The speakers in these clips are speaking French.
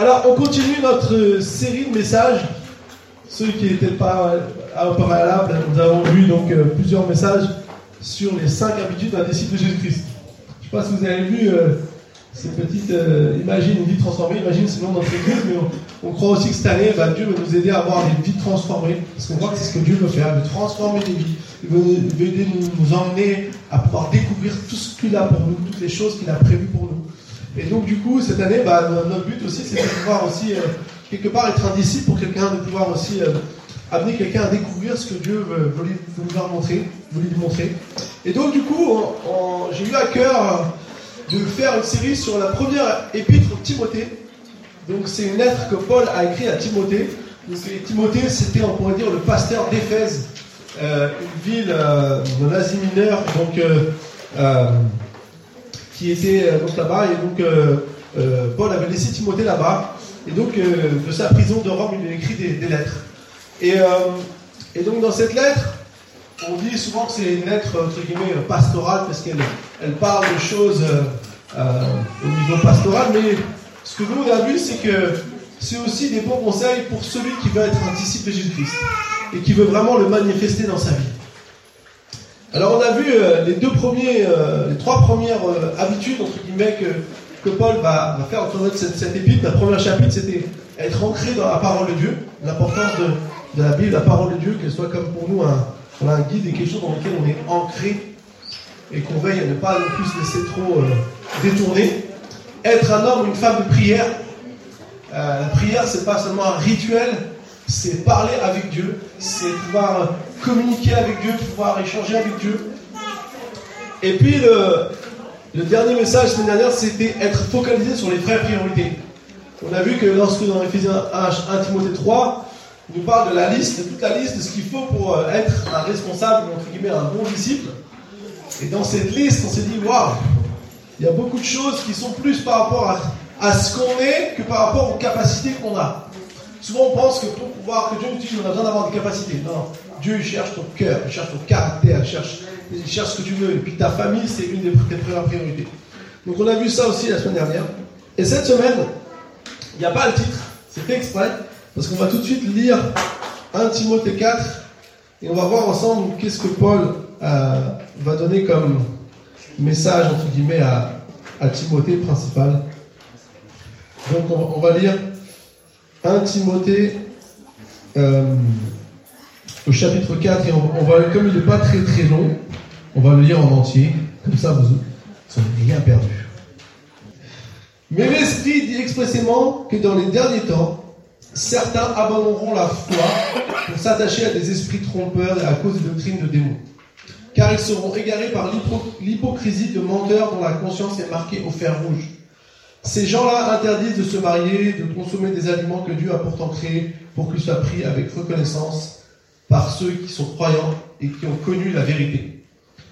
Alors, on continue notre série de messages. Ceux qui n'étaient pas au préalable, nous avons vu donc euh, plusieurs messages sur les cinq habitudes d'un disciple de Jésus-Christ. Je ne sais pas si vous avez vu euh, ces petites euh, une vie transformée, imagine de notre église, mais on, croit aussi que cette année, bah, Dieu veut nous aider à avoir des vies transformées, parce qu'on voit que c'est ce que Dieu veut faire, il veut transformer des vies, il veut, aider nous emmener à pouvoir découvrir tout ce qu'il a pour nous, toutes les choses qu'il a prévues pour nous. Et donc, du coup, cette année, bah, notre but aussi, c'est de pouvoir aussi, euh, quelque part, être un disciple pour quelqu'un, de pouvoir aussi euh, amener quelqu'un à découvrir ce que Dieu veut, lui, montrer, veut lui montrer. Et donc, du coup, j'ai eu à cœur de faire une série sur la première épître de Timothée. Donc, c'est une lettre que Paul a écrite à Timothée. Timothée, c'était, on pourrait dire, le pasteur d'Éphèse, euh, une ville en Asie mineure. Donc, qui était euh, donc là-bas. Et donc, euh, euh, Paul avait laissé Timothée là-bas. Et donc, de sa prison de Rome, il lui a écrit des, lettres. Et, et, donc, dans cette lettre, on dit souvent que c'est une lettre, entre guillemets, pastorale, parce qu'elle elle parle de choses au niveau pastoral. Mais ce que nous, on a vu, c'est que c'est aussi des bons conseils pour celui qui veut être un disciple de Jésus-Christ et qui veut vraiment le manifester dans sa vie. Alors on a vu euh, les deux premiers, euh, les trois premières euh, habitudes entre guillemets que, Paul va, faire de cette, épître. La première chapitre c'était être ancré dans la parole de Dieu, l'importance de, la Bible, la parole de Dieu, qu'elle soit comme pour nous un, guide et quelque chose dans lequel on est ancré et qu'on veille à ne pas non plus se laisser trop détourner. Être un homme une femme de prière. la prière c'est pas seulement un rituel, c'est parler avec Dieu, c'est pouvoir communiquer avec Dieu, pouvoir échanger avec Dieu. Et puis le, dernier message semaine dernière, c'était être focalisé sur les vraies priorités. On a vu que lorsque dans Ephésiens 1, 1 Timothée 3, il nous parle de la liste, de toute la liste de ce qu'il faut pour euh, être un responsable, entre guillemets, un bon disciple. Et dans cette liste, on s'est dit, waouh, il y a beaucoup de choses qui sont plus par rapport à, à ce qu'on est que par rapport aux capacités qu'on a. Souvent, on pense que pour pouvoir, que Dieu nous utilise, on a besoin d'avoir des capacités. Non, Dieu cherche ton cœur, il cherche ton caractère, il cherche, cherche ce que tu veux. Et puis ta famille, c'est une des premières priorités. Donc on a vu ça aussi la semaine dernière. Et cette semaine, il n'y a pas le titre. C'est exprès. Parce qu'on va tout de suite lire 1 Timothée 4. Et on va voir ensemble qu'est-ce que Paul euh, va donner comme message, entre guillemets, à, Timothée principal. Donc on va lire 1 Timothée euh, au chapitre 4, et on, va, comme il n'est pas très très long, on va le lire en entier, comme ça vous n'avez rien perdu. Mais l'Esprit dit expressément que dans les derniers temps, certains abandonneront la foi pour s'attacher à des esprits trompeurs et à cause des doctrines de démons. Car ils seront égarés par l'hypocrisie de menteurs dont la conscience est marquée au fer rouge ces gens-là interdisent de se marier, de consommer des aliments que Dieu a pourtant créés pour qu'ils soient pris avec reconnaissance par ceux qui sont croyants et qui ont connu la vérité.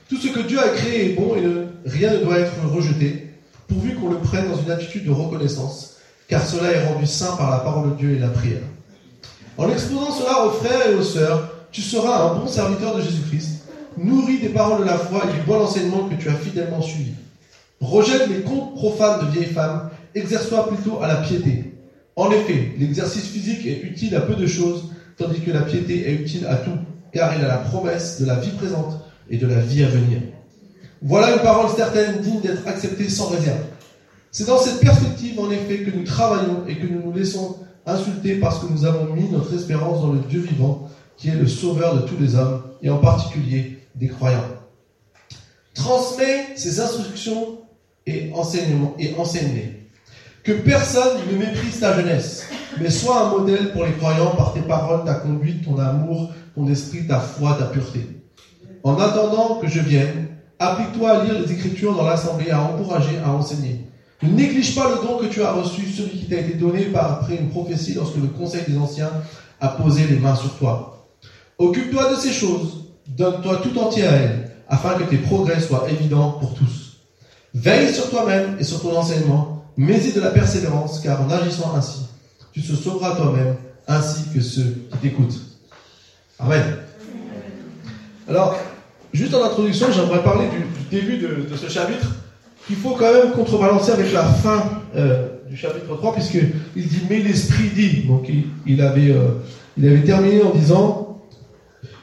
Tout ce que Dieu a créé est bon et rien ne doit être rejeté, pourvu qu'on le prenne dans une attitude de reconnaissance, car cela est rendu saint par la parole de Dieu et la prière. En exposant cela aux frères et aux sœurs, tu seras un bon serviteur de Jésus-Christ, nourri des paroles de la foi et du bon enseignement que tu as fidèlement suivi. Rejette les contes profanes de vieilles femmes, exerce-toi plutôt à la piété. En effet, l'exercice physique est utile à peu de choses, tandis que la piété est utile à tout, car il a la promesse de la vie présente et de la vie à venir. Voilà une parole certaine, digne d'être acceptée sans réserve. C'est dans cette perspective, en effet, que nous travaillons et que nous nous laissons insulter parce que nous avons mis notre espérance dans le Dieu vivant, qui est le sauveur de tous les hommes, et en particulier des croyants. Transmets ces instructions et enseignement et enseigner. Que personne ne méprise ta jeunesse, mais sois un modèle pour les croyants par tes paroles, ta conduite, ton amour, ton esprit, ta foi, ta pureté. En attendant que je vienne, applique-toi à lire les Écritures dans l'assemblée, à encourager, à enseigner. Ne néglige pas le don que tu as reçu, celui qui t'a été donné par après une prophétie lorsque le conseil des anciens a posé les mains sur toi. Occupe-toi de ces choses, donne-toi tout entier à elles, afin que tes progrès soient évidents pour tous. Veille sur toi-même et sur ton enseignement, mais-y de la persévérance, car en agissant ainsi, tu te sauveras toi-même ainsi que ceux qui t'écoutent. Amen. Alors, juste en introduction, j'aimerais parler du, début de, ce chapitre, qu'il faut quand même contrebalancer avec la fin euh, du chapitre 3, puisqu'il dit Mais l'Esprit dit. Donc il, avait, il avait terminé en disant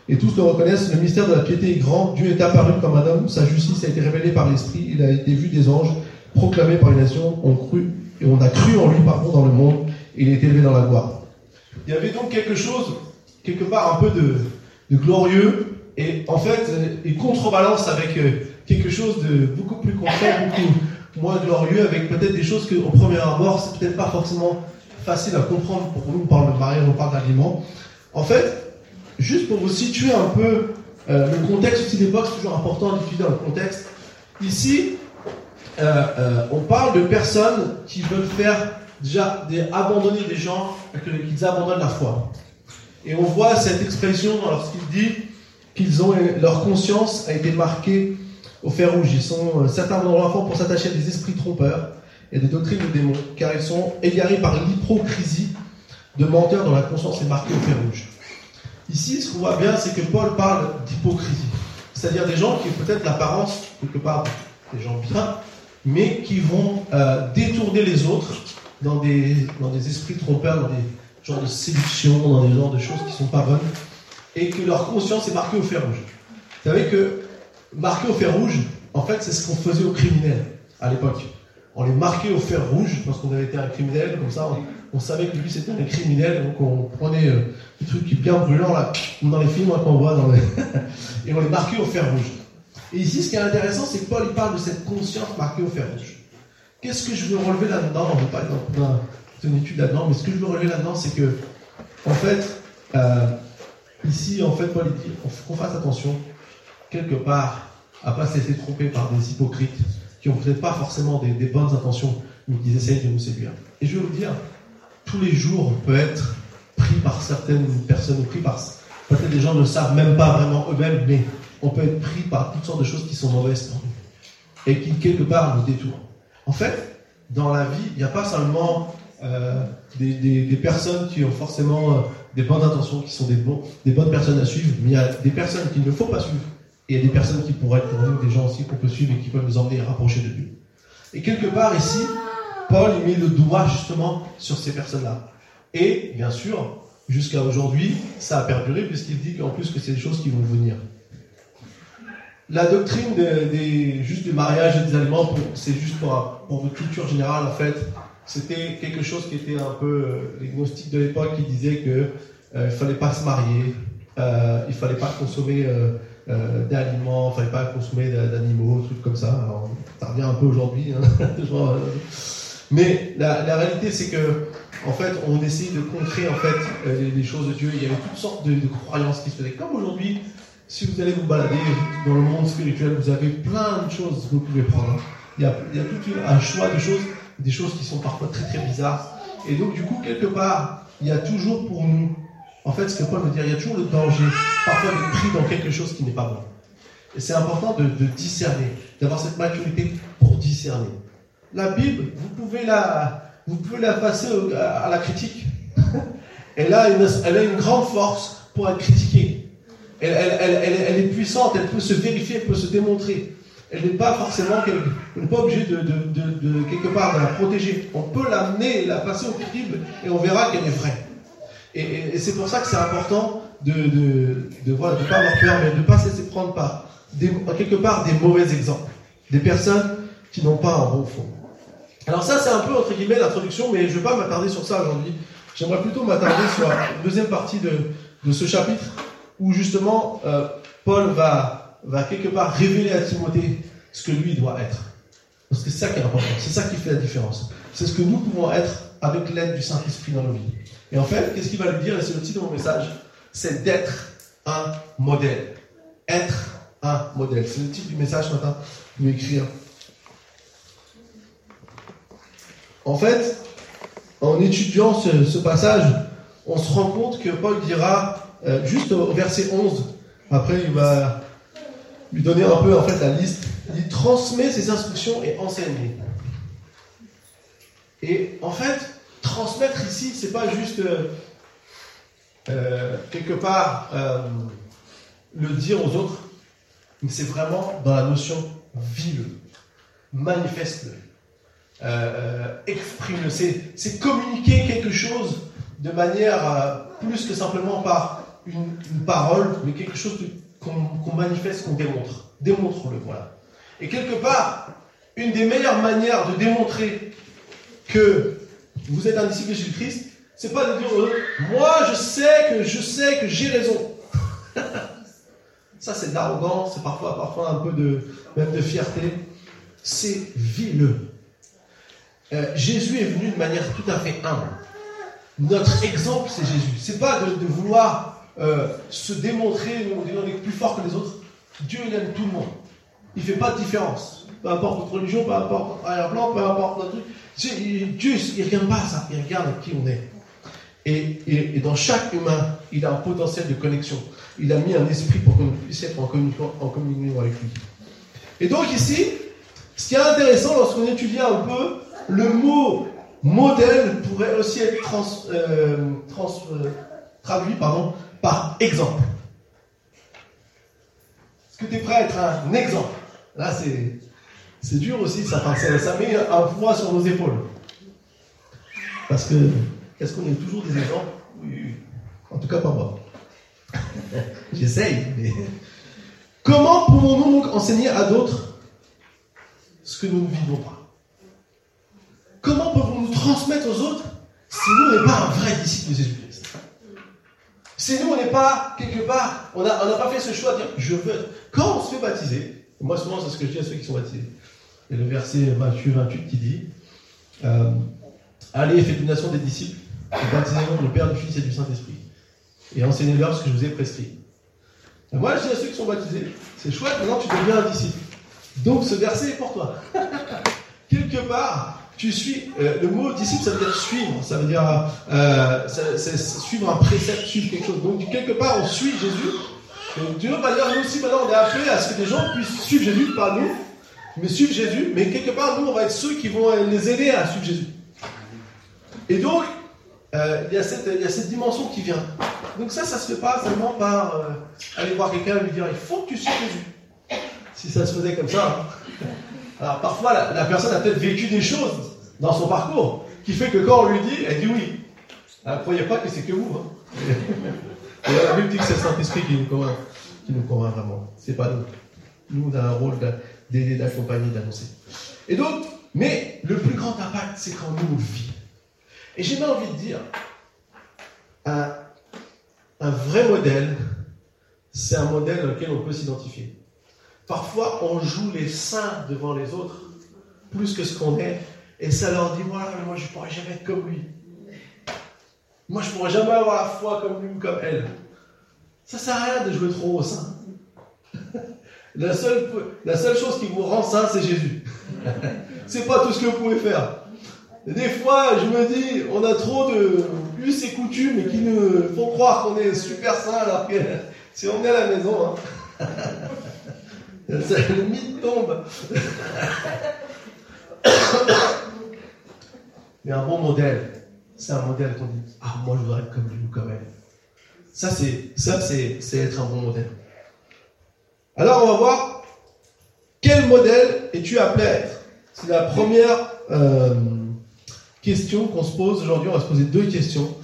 Et tous le reconnaissent, le mystère de la piété est grand. Dieu est apparu comme un homme, sa justice a été révélée par l'Esprit, il a été vu des anges, proclamé par les nations, on, a cru en lui, pardon, dans le monde, et il est élevé dans la gloire. Il y avait donc quelque chose, quelque part un peu de, glorieux, et en fait, il contrebalance avec quelque chose de beaucoup plus concret, beaucoup moins glorieux, avec peut-être des choses qu'au premier abord, c'est peut-être pas forcément facile à comprendre pour nous. On parle de mariage, on parle d'aliments. En fait, juste pour vous situer un peu euh, le contexte aussi d'époque, c'est toujours important d'étudier dans le contexte. Ici, euh, euh, on parle de personnes qui veulent faire déjà des, abandonner des gens, qu'ils abandonnent la foi. Et on voit cette expression lorsqu'il dit qu'ils ont leur conscience a été marquée au fer rouge. Ils sont, euh, certains vont l'enfant pour s'attacher à des esprits trompeurs et des doctrines de démons, car ils sont égarés par l'hypocrisie de menteurs dont la conscience est marquée au fer rouge. Ici, ce qu'on voit bien, c'est que Paul parle d'hypocrisie. C'est-à-dire des gens qui ont peut-être l'apparence, quelque part, des gens bien, mais qui vont euh, détourner les autres dans des, dans des esprits trompeurs, dans des genres de séduction, dans des genres de choses qui ne sont pas bonnes, et que leur conscience est marquée au fer rouge. Vous savez que marqué au fer rouge, en fait, c'est ce qu'on faisait aux criminels à l'époque. On les marquait au fer rouge parce qu'on avait été un criminel, comme ça, on, savait que lui c'était un criminel, donc on prenait euh, des trucs bien brûlants là, dans les films hein, qu'on voit, dans les et on les marquait au fer rouge. Et ici, ce qui est intéressant, c'est que Paul il parle de cette conscience marquée au fer rouge. Qu'est-ce que je veux relever là-dedans? On ne pas être dans, une étude là-dedans, mais ce que je veux relever là-dedans, c'est que, en fait, euh, ici, en fait, Paul dit qu'on fasse attention quelque part, à pas se laisser tromper par des hypocrites qui ont peut-être pas forcément des, bonnes intentions, mais qui essayent de nous séduire. Et je vais vous dire, tous les jours, on peut être pris par certaines personnes, ou pris par. Peut-être des gens ne savent même pas vraiment eux-mêmes, mais on peut être pris par toutes sortes de choses qui sont mauvaises pour nous. Et qui, quelque part, nous détournent. En fait, dans la vie, il n'y a pas seulement euh, des, personnes qui ont forcément euh, des bonnes intentions, qui sont des, bonnes personnes à suivre, mais il y a des personnes qu'il ne faut pas suivre et il y a des personnes qui pourraient être des gens aussi qu'on peut suivre et qui peuvent nous emmener rapprocher de Dieu. Et quelque part ici, Paul met le doigt justement sur ces personnes-là. Et bien sûr, jusqu'à aujourd'hui, ça a perduré puisqu'il dit qu'en plus que c'est des choses qui vont venir. La doctrine des, juste du mariage et des aliments, c'est juste pour, pour votre culture générale en fait. C'était quelque chose qui était un peu euh, les gnostiques de l'époque qui disaient que euh, il fallait pas se marier, euh, il fallait pas consommer euh, euh, d'aliments, il fallait pas consommer d'animaux, trucs comme ça. Alors, ça revient un peu aujourd'hui. Hein. Euh, mais la, réalité, c'est que, en fait, on essaye de contrer en fait les, choses de Dieu. Il y avait toutes sortes de, croyances qui se faisaient. Comme aujourd'hui, si vous allez vous balader dans le monde spirituel, vous avez plein de choses que vous pouvez prendre. Il y a, tout un choix de choses, des choses qui sont parfois très très bizarres. Et donc, du coup, quelque part, il y a toujours pour nous en fait, ce que Paul veut dire, il y a toujours le danger, parfois d'être pris dans quelque chose qui n'est pas bon. Et c'est important de, discerner, d'avoir cette maturité pour discerner. La Bible, vous pouvez la, vous pouvez la passer à, la critique. elle, a une, elle a une grande force pour être critiquée. Elle, est puissante, elle peut se vérifier, elle peut se démontrer. Elle n'est pas forcément, on n'est pas de, quelque part de la protéger. On peut l'amener, la passer au crible et on verra qu'elle est vraie. Et, c'est pour ça que c'est important de ne pas avoir peur, mais de ne pas se laisser prendre par quelque part des mauvais exemples, des personnes qui n'ont pas un bon fond. Alors ça, c'est un peu entre guillemets l'introduction, mais je ne vais pas m'attarder sur ça aujourd'hui. J'aimerais plutôt m'attarder sur la deuxième partie de, de ce chapitre, où justement euh, Paul va, quelque part révéler à Timothée ce que lui doit être. Parce que c'est ça qui est important, c'est ça qui fait la différence. C'est ce que nous pouvons être avec l'aide du Saint-Esprit dans nos vies. Et en fait, qu'est-ce qu'il va lui dire, et c'est le titre de mon message, c'est d'être un modèle. Être un modèle. C'est le titre du message ce matin, lui écrire. En fait, en étudiant ce, passage, on se rend compte que Paul dira, euh, juste au verset 11, après il va lui donner un peu en fait la liste, il transmet ses instructions et enseigne. Et en fait, transmettre ici, c'est pas juste euh, euh, quelque part le dire aux autres, mais c'est vraiment dans la notion vive, manifeste-le. euh, exprime, c'est communiquer quelque chose de manière plus que simplement par une, parole, mais quelque chose qu'on manifeste, qu'on démontre. Démontre-le, voilà. Et quelque part, une des meilleures manières de démontrer que vous êtes un disciple de Jésus-Christ, c'est pas de dire moi je sais que je sais que j'ai raison. Ça c'est de l'arrogance, c'est parfois parfois un peu de même de fierté. C'est vieux. Euh, Jésus est venu de manière tout à fait humble. Notre exemple c'est Jésus. C'est pas de, vouloir euh, se démontrer, on est plus fort que les autres. Dieu il aime tout le monde. Il fait pas de différence. Peu importe notre religion, peu importe notre arrière-plan, peu importe notre truc. Dieu, il regarde pas ça, il regarde qui on est. Et, dans chaque humain, il a un potentiel de connexion. Il a mis un esprit pour qu'on puisse être en communion, en communion avec lui. Et donc ici, ce qui est intéressant lorsqu'on étudie un peu, le mot modèle pourrait aussi être euh, euh, traduit pardon, par exemple. Est-ce que tu es prêt à être un exemple? Là, c'est dur aussi, ça, ça, ça met un poids sur nos épaules. Parce que est-ce qu'on est toujours des exemples Oui, en tout cas pas moi. J'essaye, mais. Comment pouvons-nous donc enseigner à d'autres ce que nous ne vivons pas? Comment pouvons-nous transmettre aux autres si nous, n'est pas un vrai disciple de Jésus-Christ Si nous, on n'est pas, quelque part, on n'a pas fait ce choix de dire je veux. Quand on se fait baptiser, moi souvent c'est ce que je dis à ceux qui sont baptisés, a le verset Matthieu 28 qui dit euh, Allez, faites une nation des disciples baptisez nom du Père, du Fils et du Saint-Esprit. Et enseignez-leur ce que je vous ai prescrit. moi, je dis à ceux qui sont baptisés, c'est chouette, maintenant tu deviens un disciple. Donc ce verset est pour toi. Quelque part, tu suis. Euh, le mot disciple, ça veut dire suivre. Ça veut dire euh, suivre un précepte, suivre quelque chose. Donc quelque part, on suit Jésus. Et Dieu va dire, nous aussi, maintenant, on est appelés à ce que des gens puissent suivre Jésus, pas nous, mais suivre Jésus. Mais quelque part, nous, on va être ceux qui vont les aider à suivre Jésus. Et donc, euh, il, y a cette, dimension qui vient. Donc ça, ça se fait pas seulement par aller voir quelqu'un et lui dire il faut que tu suives Jésus. Si ça se faisait comme ça. Hein. Alors parfois, la, personne a peut-être vécu des choses dans son parcours qui fait que quand on lui dit, elle dit oui. Ne croyez pas que c'est que vous. Hein. Et la Bible dit que c'est le Saint-Esprit qui nous convainc, qui nous convainc vraiment. C'est pas nous. Nous, on a un rôle d'aider, d'accompagner, d'annoncer. Et donc, mais le plus grand impact, c'est quand nous, on vit. Et j'ai envie de dire, un, vrai modèle, c'est un modèle auquel on peut s'identifier. Parfois, on joue les saints devant les autres, plus que ce qu'on est, et ça leur dit, voilà, mais moi je ne pourrais jamais être comme lui. Moi je ne pourrais jamais avoir la foi comme lui ou comme elle. Ça sert à rien de jouer trop au saint. La seule, chose qui vous rend saint, c'est Jésus. c'est pas tout ce que vous pouvez faire. Des fois, je me dis, on a trop de us et coutumes qui nous font croire qu'on est super sain alors que si on est à la maison, hein, le mythe tombe. Mais un bon modèle, c'est un modèle qu'on dit, ah, moi je voudrais être comme lui ou comme elle. Ça, c'est, ça, c'est, être un bon modèle. Alors, on va voir quel modèle es-tu appelé à être. C'est la première. Euh, question qu'on se pose aujourd'hui. On va se poser deux questions.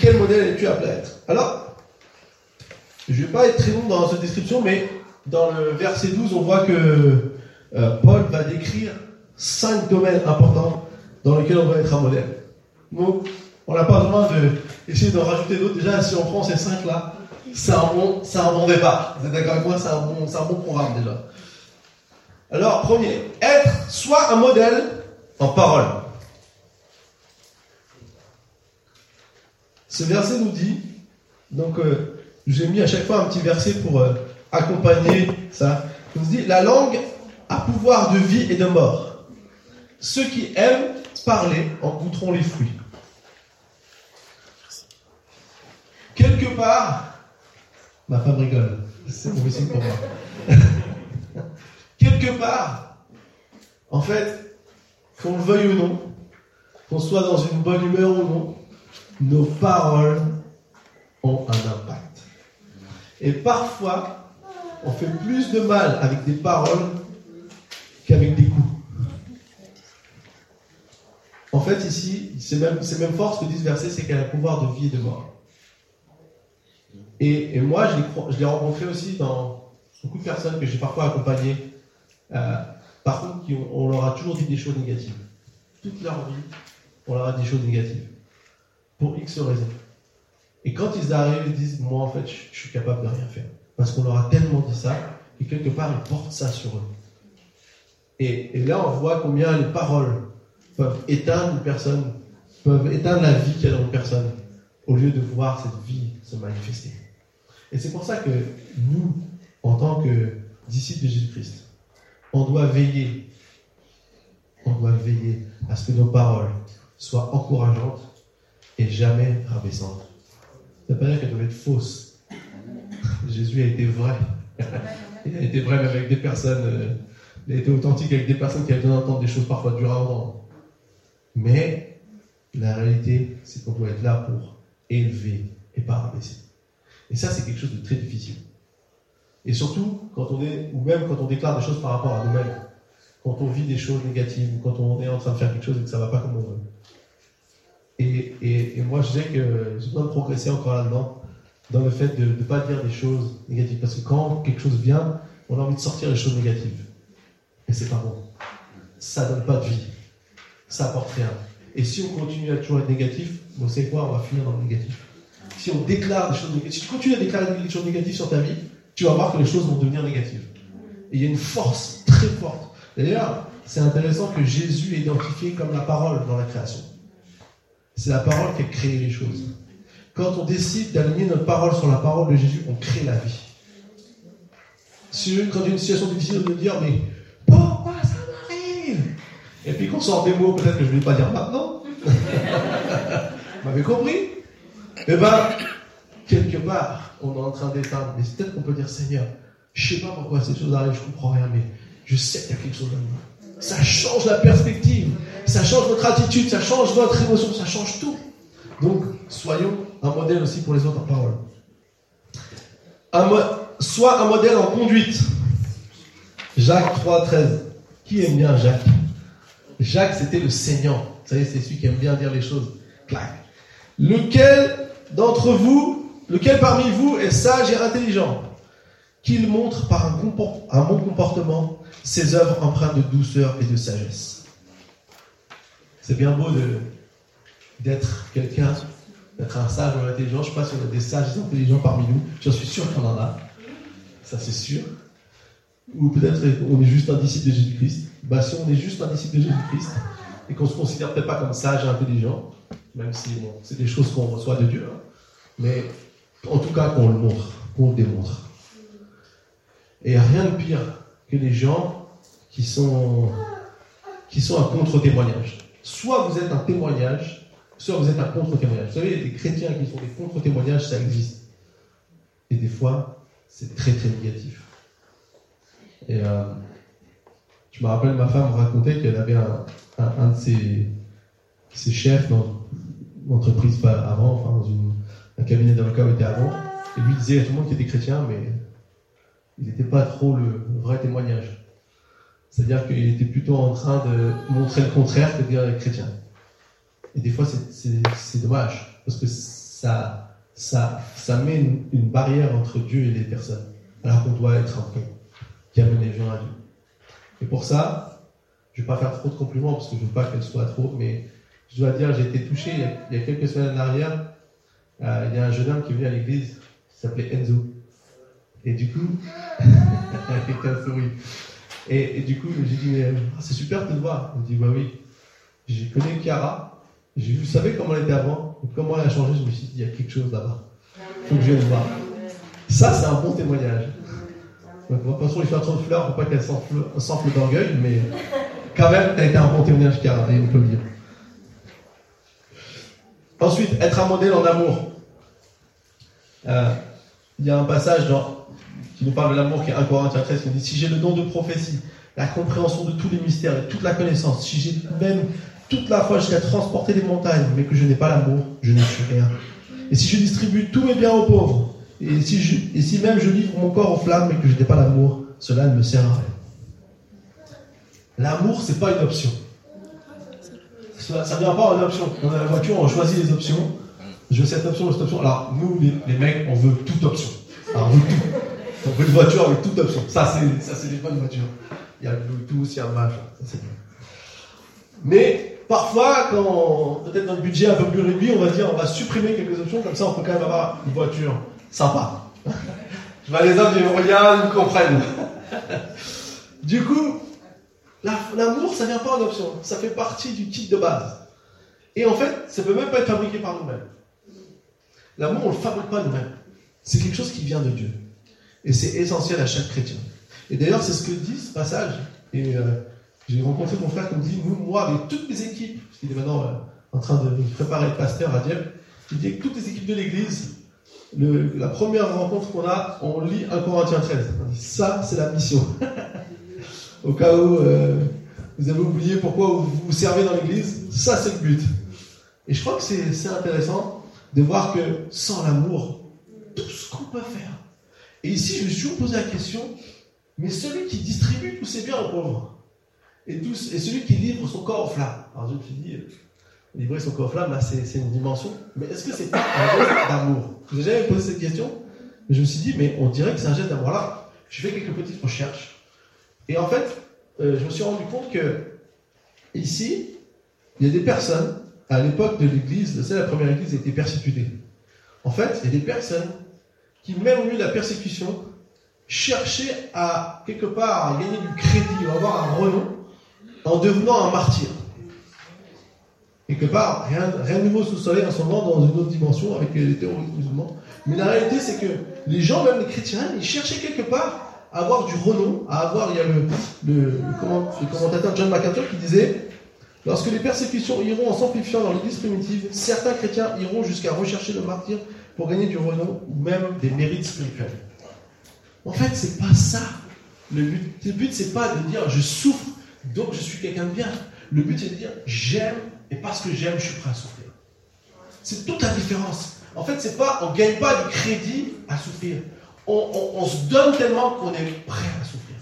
Quel modèle es-tu appelé à être Alors, je ne vais pas être très long dans cette description, mais dans le verset 12, on voit que euh, Paul va décrire cinq domaines importants dans lesquels on doit être un modèle. Donc, on n'a pas besoin d'essayer de, rajouter d'autres. Déjà, si on prend ces cinq-là, c'est un, bon, un bon départ. Vous êtes d'accord avec moi? C'est un, bon, un bon programme déjà. Alors, premier, être soit un modèle en parole. Ce verset nous dit, donc euh, j'ai mis à chaque fois un petit verset pour euh, accompagner ça. Il nous dit, la langue a pouvoir de vie et de mort. Ceux qui aiment parler en goûteront les fruits. Quelque part, ma femme rigole, c'est mauvais pour moi. Quelque part, en fait, qu'on le veuille ou non, qu'on soit dans une bonne humeur ou non, nos paroles ont un impact. Et parfois, on fait plus de mal avec des paroles qu'avec des coups. En fait, ici, c'est même, c'est même fort ce que dit ce verset, c'est qu'elle a le pouvoir de vie et de mort. Et, moi, je l'ai rencontré aussi dans beaucoup de personnes que j'ai parfois accompagnées. Euh, par contre, on leur a toujours dit des choses négatives. Toute leur vie, on leur a dit des choses négatives. Pour X raisons. Et quand ils arrivent, ils disent Moi, en fait, je, suis capable de rien faire. Parce qu'on leur a tellement dit ça, et quelque part, ils portent ça sur eux. Et, et là, on voit combien les paroles peuvent éteindre une personne, peuvent éteindre la vie qu'il y a dans une personne, au lieu de voir cette vie se manifester. Et c'est pour ça que nous, en tant que disciples de Jésus-Christ, on doit veiller, on doit veiller à ce que nos paroles soient encourageantes et jamais rabaissantes. Ça veut pas dire qu'elles doivent être fausses. Jésus a été vrai. Il a été vrai même avec des personnes, euh, il a été authentique avec des personnes qui avaient besoin d'entendre des choses parfois dures à entendre. Mais la réalité, c'est qu'on doit être là pour élever et pas rabaisser. Et ça, c'est quelque chose de très difficile. Et surtout, quand on est, ou même quand on déclare des choses par rapport à nous-mêmes, quand on vit des choses négatives, ou quand on est en train de faire quelque chose et que ça ne va pas comme on veut. Et, et, moi, je sais que j'ai besoin de progresser encore là-dedans, dans le fait de ne pas dire des choses négatives. Parce que quand quelque chose vient, on a envie de sortir les choses négatives. Et c'est pas bon. Ça donne pas de vie. Ça apporte rien. Et si on continue à toujours être négatif, vous savez quoi, on va finir dans le négatif si on déclare des choses négatives, si tu continues à déclarer des choses négatives sur ta vie, tu vas voir que les choses vont devenir négatives. Et il y a une force très forte. D'ailleurs, c'est intéressant que Jésus est identifié comme la parole dans la création. C'est la parole qui a créé les choses. Quand on décide d'aligner notre parole sur la parole de Jésus, on crée la vie. Quand il y a une situation difficile, de dire, mais pourquoi ça m'arrive? Et puis qu'on sort des mots, peut-être que je ne vais pas dire maintenant. Vous m'avez compris? Eh bien, quelque part, on est en train d'éteindre. Mais peut-être qu'on peut dire, Seigneur, je ne sais pas pourquoi ces choses arrivent, je ne comprends rien, mais je sais qu'il y a quelque chose là Ça change la perspective, ça change votre attitude, ça change votre émotion, ça change tout. Donc, soyons un modèle aussi pour les autres en parole. Un soit un modèle en conduite. Jacques 3, 13. Qui aime bien Jacques? Jacques, c'était le saignant. Vous savez, c'est celui qui aime bien dire les choses. Clac. Lequel d'entre vous, lequel parmi vous est sage et intelligent? Qu'il montre par un, bon comportement ses œuvres empreintes de douceur et de sagesse. C'est bien beau d'être quelqu'un, d'être un sage ou intelligent. Je ne sais pas si on a des sages et intelligents parmi nous. Je suis sûr qu'on en a. Ça, c'est sûr. Ou peut-être on est juste un disciple de Jésus-Christ. Bah, si on est juste un disciple de Jésus-Christ et qu'on ne se considère peut-être pas comme sage et intelligent, même si c'est des choses qu'on reçoit de Dieu, hein. mais en tout cas qu'on le montre, qu'on le démontre. Et il n'y a rien de pire que les gens qui sont, qui sont un contre-témoignage. Soit vous êtes un témoignage, soit vous êtes un contre-témoignage. Vous savez, il y a des chrétiens qui font des contre-témoignages, ça existe. Et des fois, c'est très très négatif. Et euh, je me rappelle, ma femme me racontait qu'elle avait un, de ses, chefs dans, entreprise avant, enfin dans une, un cabinet d'avocats où était avant, et lui disait à tout le monde qu'il était chrétien, mais il n'était pas trop le vrai témoignage. C'est-à-dire qu'il était plutôt en train de montrer le contraire que de dire chrétien. Et des fois, c'est dommage, parce que ça, ça, ça met une, barrière entre Dieu et les personnes, alors qu'on doit être un pont qui amène les gens à Dieu. Et pour ça, je ne vais pas faire trop de compliments, parce que je ne veux pas qu'elle soit trop, mais je dois dire, j'ai été touché il y, a, quelques semaines en arrière. Euh, il y a un jeune homme qui est venu à l'église, qui s'appelait Enzo. Et du coup, quelqu'un sourit. Et, et, du coup, j'ai dit, ah, c'est super de te voir. Il me dit, bah oui, j'ai connu Chiara, j'ai vu, savais comment elle était avant, comment elle a changé, je me suis dit, il y a quelque chose là-bas. Il faut que je vienne voir. Ça, c'est un bon témoignage. Donc, on va pas trop lui trop de fleurs pour pas qu'elle s'enfle d'orgueil, mais quand même, elle a été un bon témoignage, Chiara, il faut le dire. Ensuite, être un modèle en amour. Euh, il y a un passage dans, qui nous parle de l'amour qui est 1 Corinthiens 13 qui dit Si j'ai le don de prophétie, la compréhension de tous les mystères et toute la connaissance, si j'ai même toute la foi jusqu'à transporter des montagnes, mais que je n'ai pas l'amour, je ne suis rien. Et si je distribue tous mes biens aux pauvres, et si, même je livre mon corps aux flammes, mais que je n'ai pas l'amour, cela ne me sert à rien. L'amour, c'est pas une option. Ça ne vient pas en option. On a la voiture, on choisit les options. Je veux cette option, cette option. Alors, nous, les, mecs, on veut toute option. Alors, on veut tout. On veut une voiture avec toute option. Ça, c'est, ça, c'est des bonnes voitures. Il y a le Bluetooth, il y a le machin. Ça, c'est bien. Mais, parfois, quand, peut-être dans le budget un peu plus réduit, on va dire, on va supprimer quelques options, comme ça, on peut quand même avoir une voiture sympa. Je vois les hommes, me regardent, ils comprennent. du coup, l'amour, ça vient pas en option. Ça fait partie du kit de base. Et en fait, ça peut même pas être fabriqué par nous-mêmes. L'amour, on le fabrique pas nous-mêmes. C'est quelque chose qui vient de Dieu. Et c'est essentiel à chaque chrétien. Et d'ailleurs, c'est ce que dit ce passage. Euh, j'ai rencontré mon frère qui me dit, nous, moi, avec toutes mes équipes, parce qu'il est maintenant euh, en train de préparer le pasteur à Dieppe, il dit que toutes les équipes de l'Église, la première rencontre qu'on a, on lit 1 Corinthiens 13. Ça, c'est la mission. Au cas où euh, vous avez oublié pourquoi vous vous servez dans l'église, ça, c'est le but. Et je crois que c'est intéressant de voir que sans l'amour, tout ce qu'on peut faire. Et ici, je me suis toujours posé la question, mais celui qui distribue tous ses biens aux pauvres, et, celui qui livre son corps aux flammes. Alors je me suis dit, livrer son corps aux flammes, c'est une dimension, mais est-ce que c'est pas un geste d'amour? Je n'ai jamais posé cette question, mais je me suis dit, mais on dirait que c'est un geste d'amour. Là, je fais quelques petites recherches, et en fait, euh, je me suis rendu compte que ici, il y a des personnes, à l'époque de l'Église, c'est la première Église, étaient persécutées. En fait, il y a des personnes qui, même au milieu de la persécution, cherchaient à, quelque part, à gagner du crédit, à avoir un renom, en devenant un martyr. Quelque part, rien, rien de nouveau sous le soleil en ce moment dans une autre dimension avec les terroristes musulmans. Mais la réalité, c'est que les gens, même les chrétiens, ils cherchaient quelque part à avoir du renom, à avoir, il y a le, le, commentateur John MacArthur qui disait, lorsque les persécutions iront en s'amplifiant dans l'Église primitive, certains chrétiens iront jusqu'à rechercher le martyr pour gagner du renom ou même des mérites spirituels. En fait, c'est pas ça. Le but, le but c'est pas de dire je souffre, donc je suis quelqu'un de bien. Le but, c'est de dire j'aime et parce que j'aime, je suis prêt à souffrir. C'est toute la différence. En fait, c'est pas, on ne gagne pas du crédit à souffrir. On, se donne tellement qu'on est prêt à souffrir.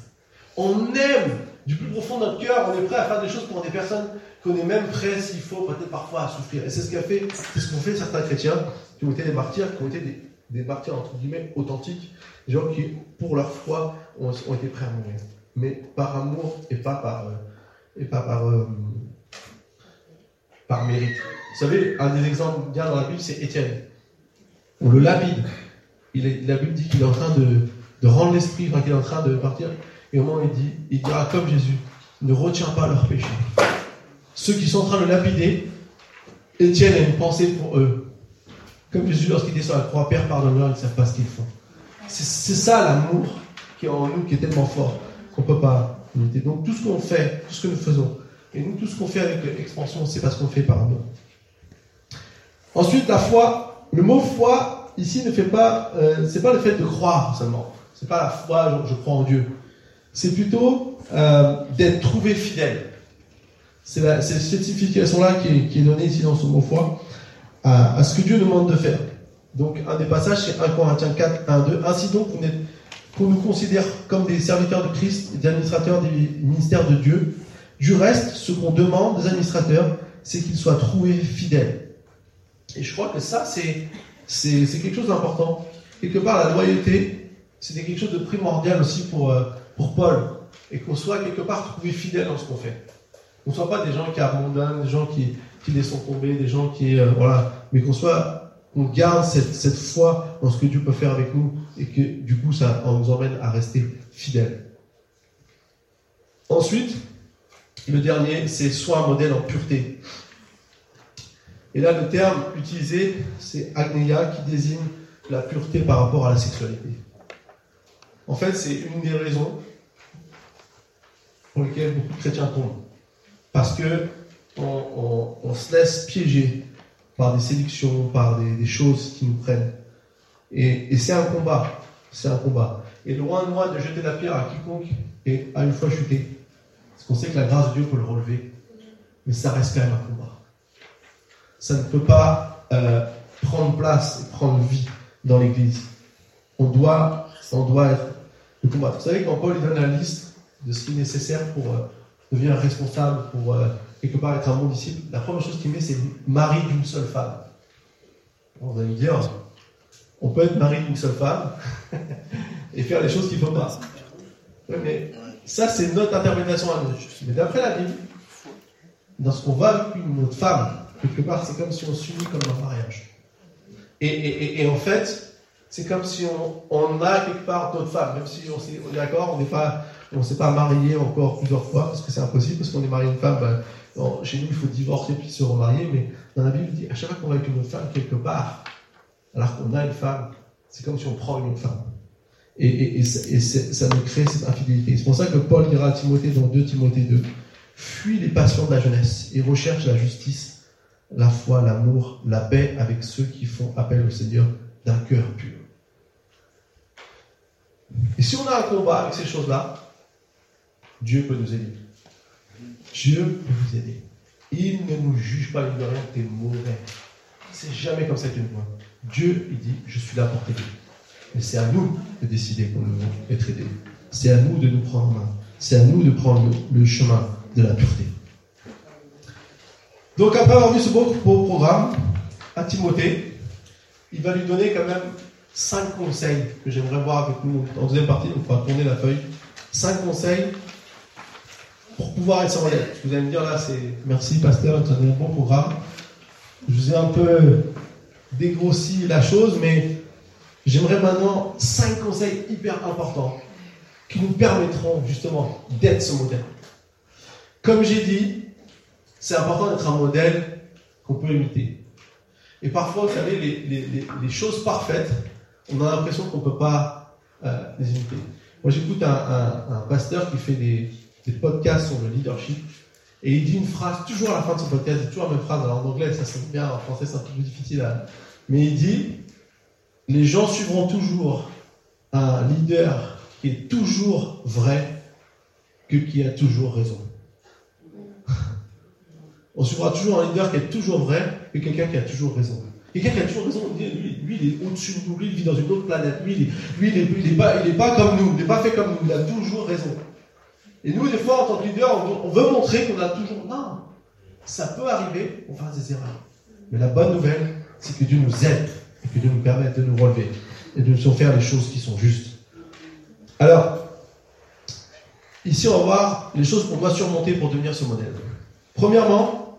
On aime du plus profond de notre cœur, on est prêt à faire des choses pour des personnes qu'on est même prêt, s'il faut, peut-être parfois à souffrir. Et c'est ce qu'a fait, ce qu'ont fait certains chrétiens qui ont été des martyrs, qui ont été des martyrs entre guillemets authentiques, des gens qui, pour leur foi, ont, été prêts à mourir. Mais par amour et pas par, euh, et pas par, euh, par mérite. Vous savez, un des exemples bien dans la Bible, c'est Étienne. On le lapide. Il la Bible dit qu'il est en train de, rendre l'esprit, enfin qu'il est en train de partir. Et au moment il dit, il dira comme Jésus, ne retiens pas leurs péchés. Ceux qui sont en train de lapider, Étienne a une pensée pour eux. Comme Jésus, lorsqu'il était sur la croix, Père, pardonne-leur, ils ne savent pas ce qu'ils font. C'est ça l'amour qui est en nous, qui est tellement fort qu'on ne peut pas imiter. Donc tout ce qu'on fait, tout ce que nous faisons, et nous, tout ce qu'on fait avec l'expansion, c'est parce qu'on fait par amour. Ensuite, la foi. Le mot foi, ici, ne fait pas, euh, c'est pas le fait de croire seulement. C'est pas la foi, je, crois en Dieu. C'est plutôt euh, d'être trouvé fidèle. C'est cette signification-là qui, est donnée ici dans ce mot foi à, ce que Dieu nous demande de faire. Donc, un des passages, c'est 1 Corinthiens 4, 1, 2. Ainsi donc, qu'on nous considère comme des serviteurs de Christ des administrateurs des ministères de Dieu, du reste, ce qu'on demande des administrateurs, c'est qu'ils soient trouvés fidèles. Et je crois que ça, c'est, c'est, quelque chose d'important. Quelque part, la loyauté, c'était quelque chose de primordial aussi pour, euh, pour Paul. Et qu'on soit quelque part trouvé fidèle dans ce qu'on fait. Qu'on ne soit pas des gens qui abandonnent, des gens qui, qui laissent tomber, des gens qui. Euh, voilà. Mais qu'on soit. Qu'on garde cette, foi dans ce que Dieu peut faire avec nous et que du coup, ça nous emmène à rester fidèles. Ensuite, le dernier, c'est soit un modèle en pureté. Et là, le terme utilisé, c'est agneia, qui désigne la pureté par rapport à la sexualité. En fait, c'est une des raisons pour lesquelles beaucoup de chrétiens tombent. Parce que on, se laisse piéger par des séductions, par des, choses qui nous prennent. Et, c'est un combat. C'est un combat. Et loin de moi de jeter la pierre à quiconque et à une fois chuté. Parce qu'on sait que la grâce de Dieu peut le relever. Mais ça reste quand même un combat. Ça ne peut pas euh, prendre place et prendre vie dans l'Église. On doit, on doit être le combat. Vous savez, quand Paul donne la liste de ce qui est nécessaire pour euh, devenir responsable, pour euh, quelque part être un bon disciple, la première chose qu'il met, c'est mari d'une seule femme. On va me dire, on peut être mari d'une seule femme et faire les choses qu'il ne faut pas. mais ça, c'est notre interprétation à nous. Mais d'après la Bible, dans ce qu'on va avec une autre femme, quelque part, c'est comme si on s'unit comme un mariage. Et, en fait, c'est comme si on, a quelque part d'autres femmes, même si on, est d'accord, on on s'est pas marié encore plusieurs fois, parce que c'est impossible, parce qu'on est marié une femme, chez nous, il faut divorcer puis se remarier, mais dans la Bible, il dit, à chaque fois qu'on va avec une femme quelque part, alors qu'on a une femme, c'est comme si on prend une femme. Et, ça nous crée cette infidélité. C'est pour ça que Paul dira à Timothée dans 2 Timothée 2, fuis les passions de la jeunesse et recherche la justice, la foi, l'amour, la paix avec ceux qui font appel au Seigneur d'un cœur pur. Et si on a un combat avec ces choses-là, Dieu peut nous aider. Dieu peut nous aider. Il ne nous juge pas, il dit rien, tu es mauvais. C'est jamais comme ça qu'il nous voit. Dieu, il dit, je suis là pour t'aider. Mais c'est à nous de décider qu'on veut être aidé. C'est à nous de nous prendre en main. C'est à nous de prendre le, chemin de la pureté. Donc après avoir vu ce beau, programme à Timothée, il va lui donner quand même cinq conseils que j'aimerais voir avec nous en deuxième partie. On va tourner la feuille. Cinq conseils pour pouvoir être sans relais. Vous allez me dire là, c'est merci pasteur, tu as un bon programme. Je vous ai un peu dégrossi la chose, mais j'aimerais maintenant cinq conseils hyper importants qui nous permettront justement d'être ce modèle. Comme j'ai dit, c'est important d'être un modèle qu'on peut imiter. Et parfois, vous savez, les, choses parfaites, on a l'impression qu'on ne peut pas euh, les imiter. Moi, j'écoute un, pasteur qui fait des, des podcasts sur le leadership. Et il dit une phrase, toujours à la fin de son podcast, c'est toujours la même phrase. Alors en anglais, ça sonne bien, en français, c'est un peu plus difficile. Mais il dit les gens suivront toujours un leader qui est toujours vrai que qui a toujours raison. On suivra toujours un leader qui est toujours vrai que quelqu'un qui a toujours raison. Quelqu'un qui a toujours raison, lui, lui il est au-dessus de nous, lui, il vit dans une autre planète, lui, il n'est lui, pas, pas comme nous, il n'est pas fait comme nous, il a toujours raison. Et nous, des fois, en tant que leader, on veut montrer qu'on a toujours. Non, ça peut arriver, on fasse des erreurs. Mais la bonne nouvelle, c'est que Dieu nous aide et que Dieu nous permette de nous relever et de nous faire les choses qui sont justes. Alors, ici, on va voir les choses qu'on doit surmonter pour devenir ce modèle. Premièrement,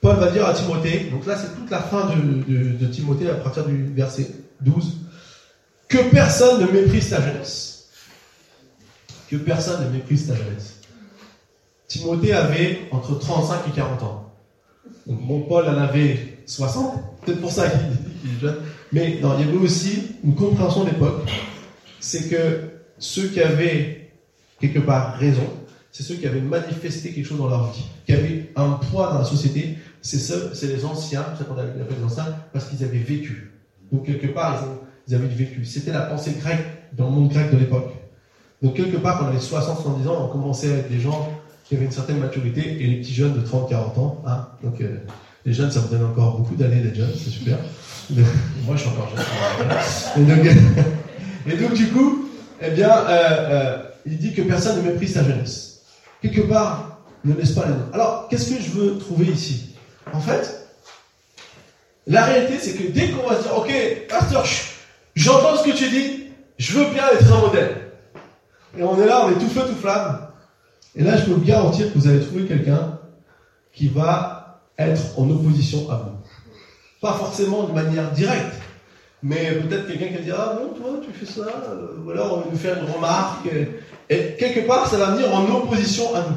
Paul va dire à Timothée, donc là, c'est toute la fin de, de Timothée à partir du verset 12, que personne ne méprise ta jeunesse que personne ne méprise ta jeunesse. Timothée avait entre 35 et 40 ans. Donc mon Paul en avait 60, peut-être pour ça qu'il est jeune. Mais non, il y avait aussi une compréhension de l'époque. C'est que ceux qui avaient quelque part raison, c'est ceux qui avaient manifesté quelque chose dans leur vie, qui avaient un poids dans la société, c'est ceux, c'est les anciens, ça qu'on appelle les anciens, parce qu'ils avaient vécu. Donc quelque part, ils avaient vécu. C'était la pensée grecque dans le monde grec de l'époque. Donc, quelque part, quand on avait 60-70 ans, on commençait avec des gens qui avaient une certaine maturité et les petits jeunes de 30-40 ans. Hein. Donc, euh, les jeunes, ça vous donne encore beaucoup d'années d'être jeunes, c'est super. moi, je suis encore jeune. Et donc, et donc du coup, eh bien, euh, euh, il dit que personne ne méprise sa jeunesse. Quelque part, ne laisse pas les noms. Alors, qu'est-ce que je veux trouver ici? En fait, la réalité, c'est que dès qu'on va se dire, ok, pasteur, j'entends ce que tu dis, je veux bien être un modèle. Et on est là, on est tout feu, tout flamme. Et là, je peux vous garantir que vous allez trouver quelqu'un qui va être en opposition à vous. Pas forcément de manière directe, mais peut-être quelqu'un qui va dire Ah bon, toi, tu fais ça, euh, ou alors on va nous faire une remarque. Et quelque part, ça va venir en opposition à nous.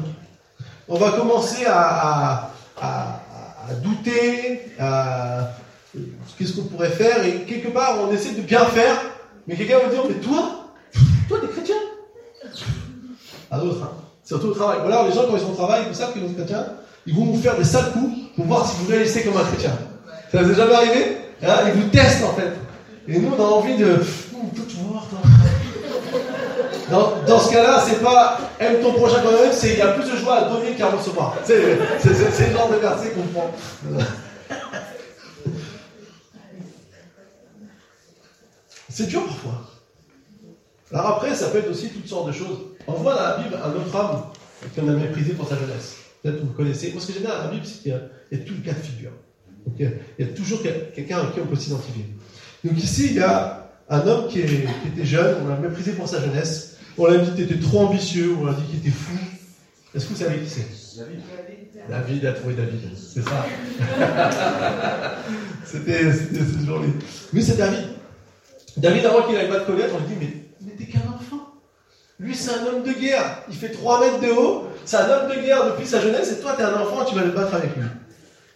On va commencer à, à, à douter, à qu'est-ce qu'on pourrait faire, et quelque part, on essaie de bien faire, mais quelqu'un va dire Mais toi, toi, t'es chrétien à d'autres. Hein. Surtout au travail. Voilà, les gens, quand ils sont au travail, ils savent qu'ils sont chrétiens, ils vont vous faire des sales coups pour voir si vous réagissez comme un chrétien. Ça vous est jamais arrivé? Hein? Ils vous testent en fait. Et nous, on a envie de. Dans, dans ce cas-là, c'est pas aime ton prochain comme même, c'est il y a plus de joie à donner qu'à recevoir. C'est le genre de verset qu'on prend. C'est dur parfois. Alors après, ça peut être aussi toutes sortes de choses. On voit dans la Bible un autre homme qu'on a méprisé pour sa jeunesse. Peut-être que vous connaissez. Moi, ce que j'aime bien dans la Bible, c'est qu'il y, a tout le cas de figure. il, y a, toujours quelqu'un avec qui on peut s'identifier. Donc ici, il y a un homme qui, était jeune, on l'a méprisé pour sa jeunesse. On l'a dit qu'il était trop ambitieux, on l'a dit qu'il était fou. Est-ce que vous savez qui c'est? David. David a trouvé David, c'est ça. c'était ce jour-là. Oui, c'est David. David, avant qu'il aille battre Goliath, on lui dit Mais, qu'un enfant. Lui, c'est un homme de guerre. Il fait 3 mètres de haut. C'est un homme de guerre depuis sa jeunesse. Et toi, t'es un enfant, tu vas le battre avec lui.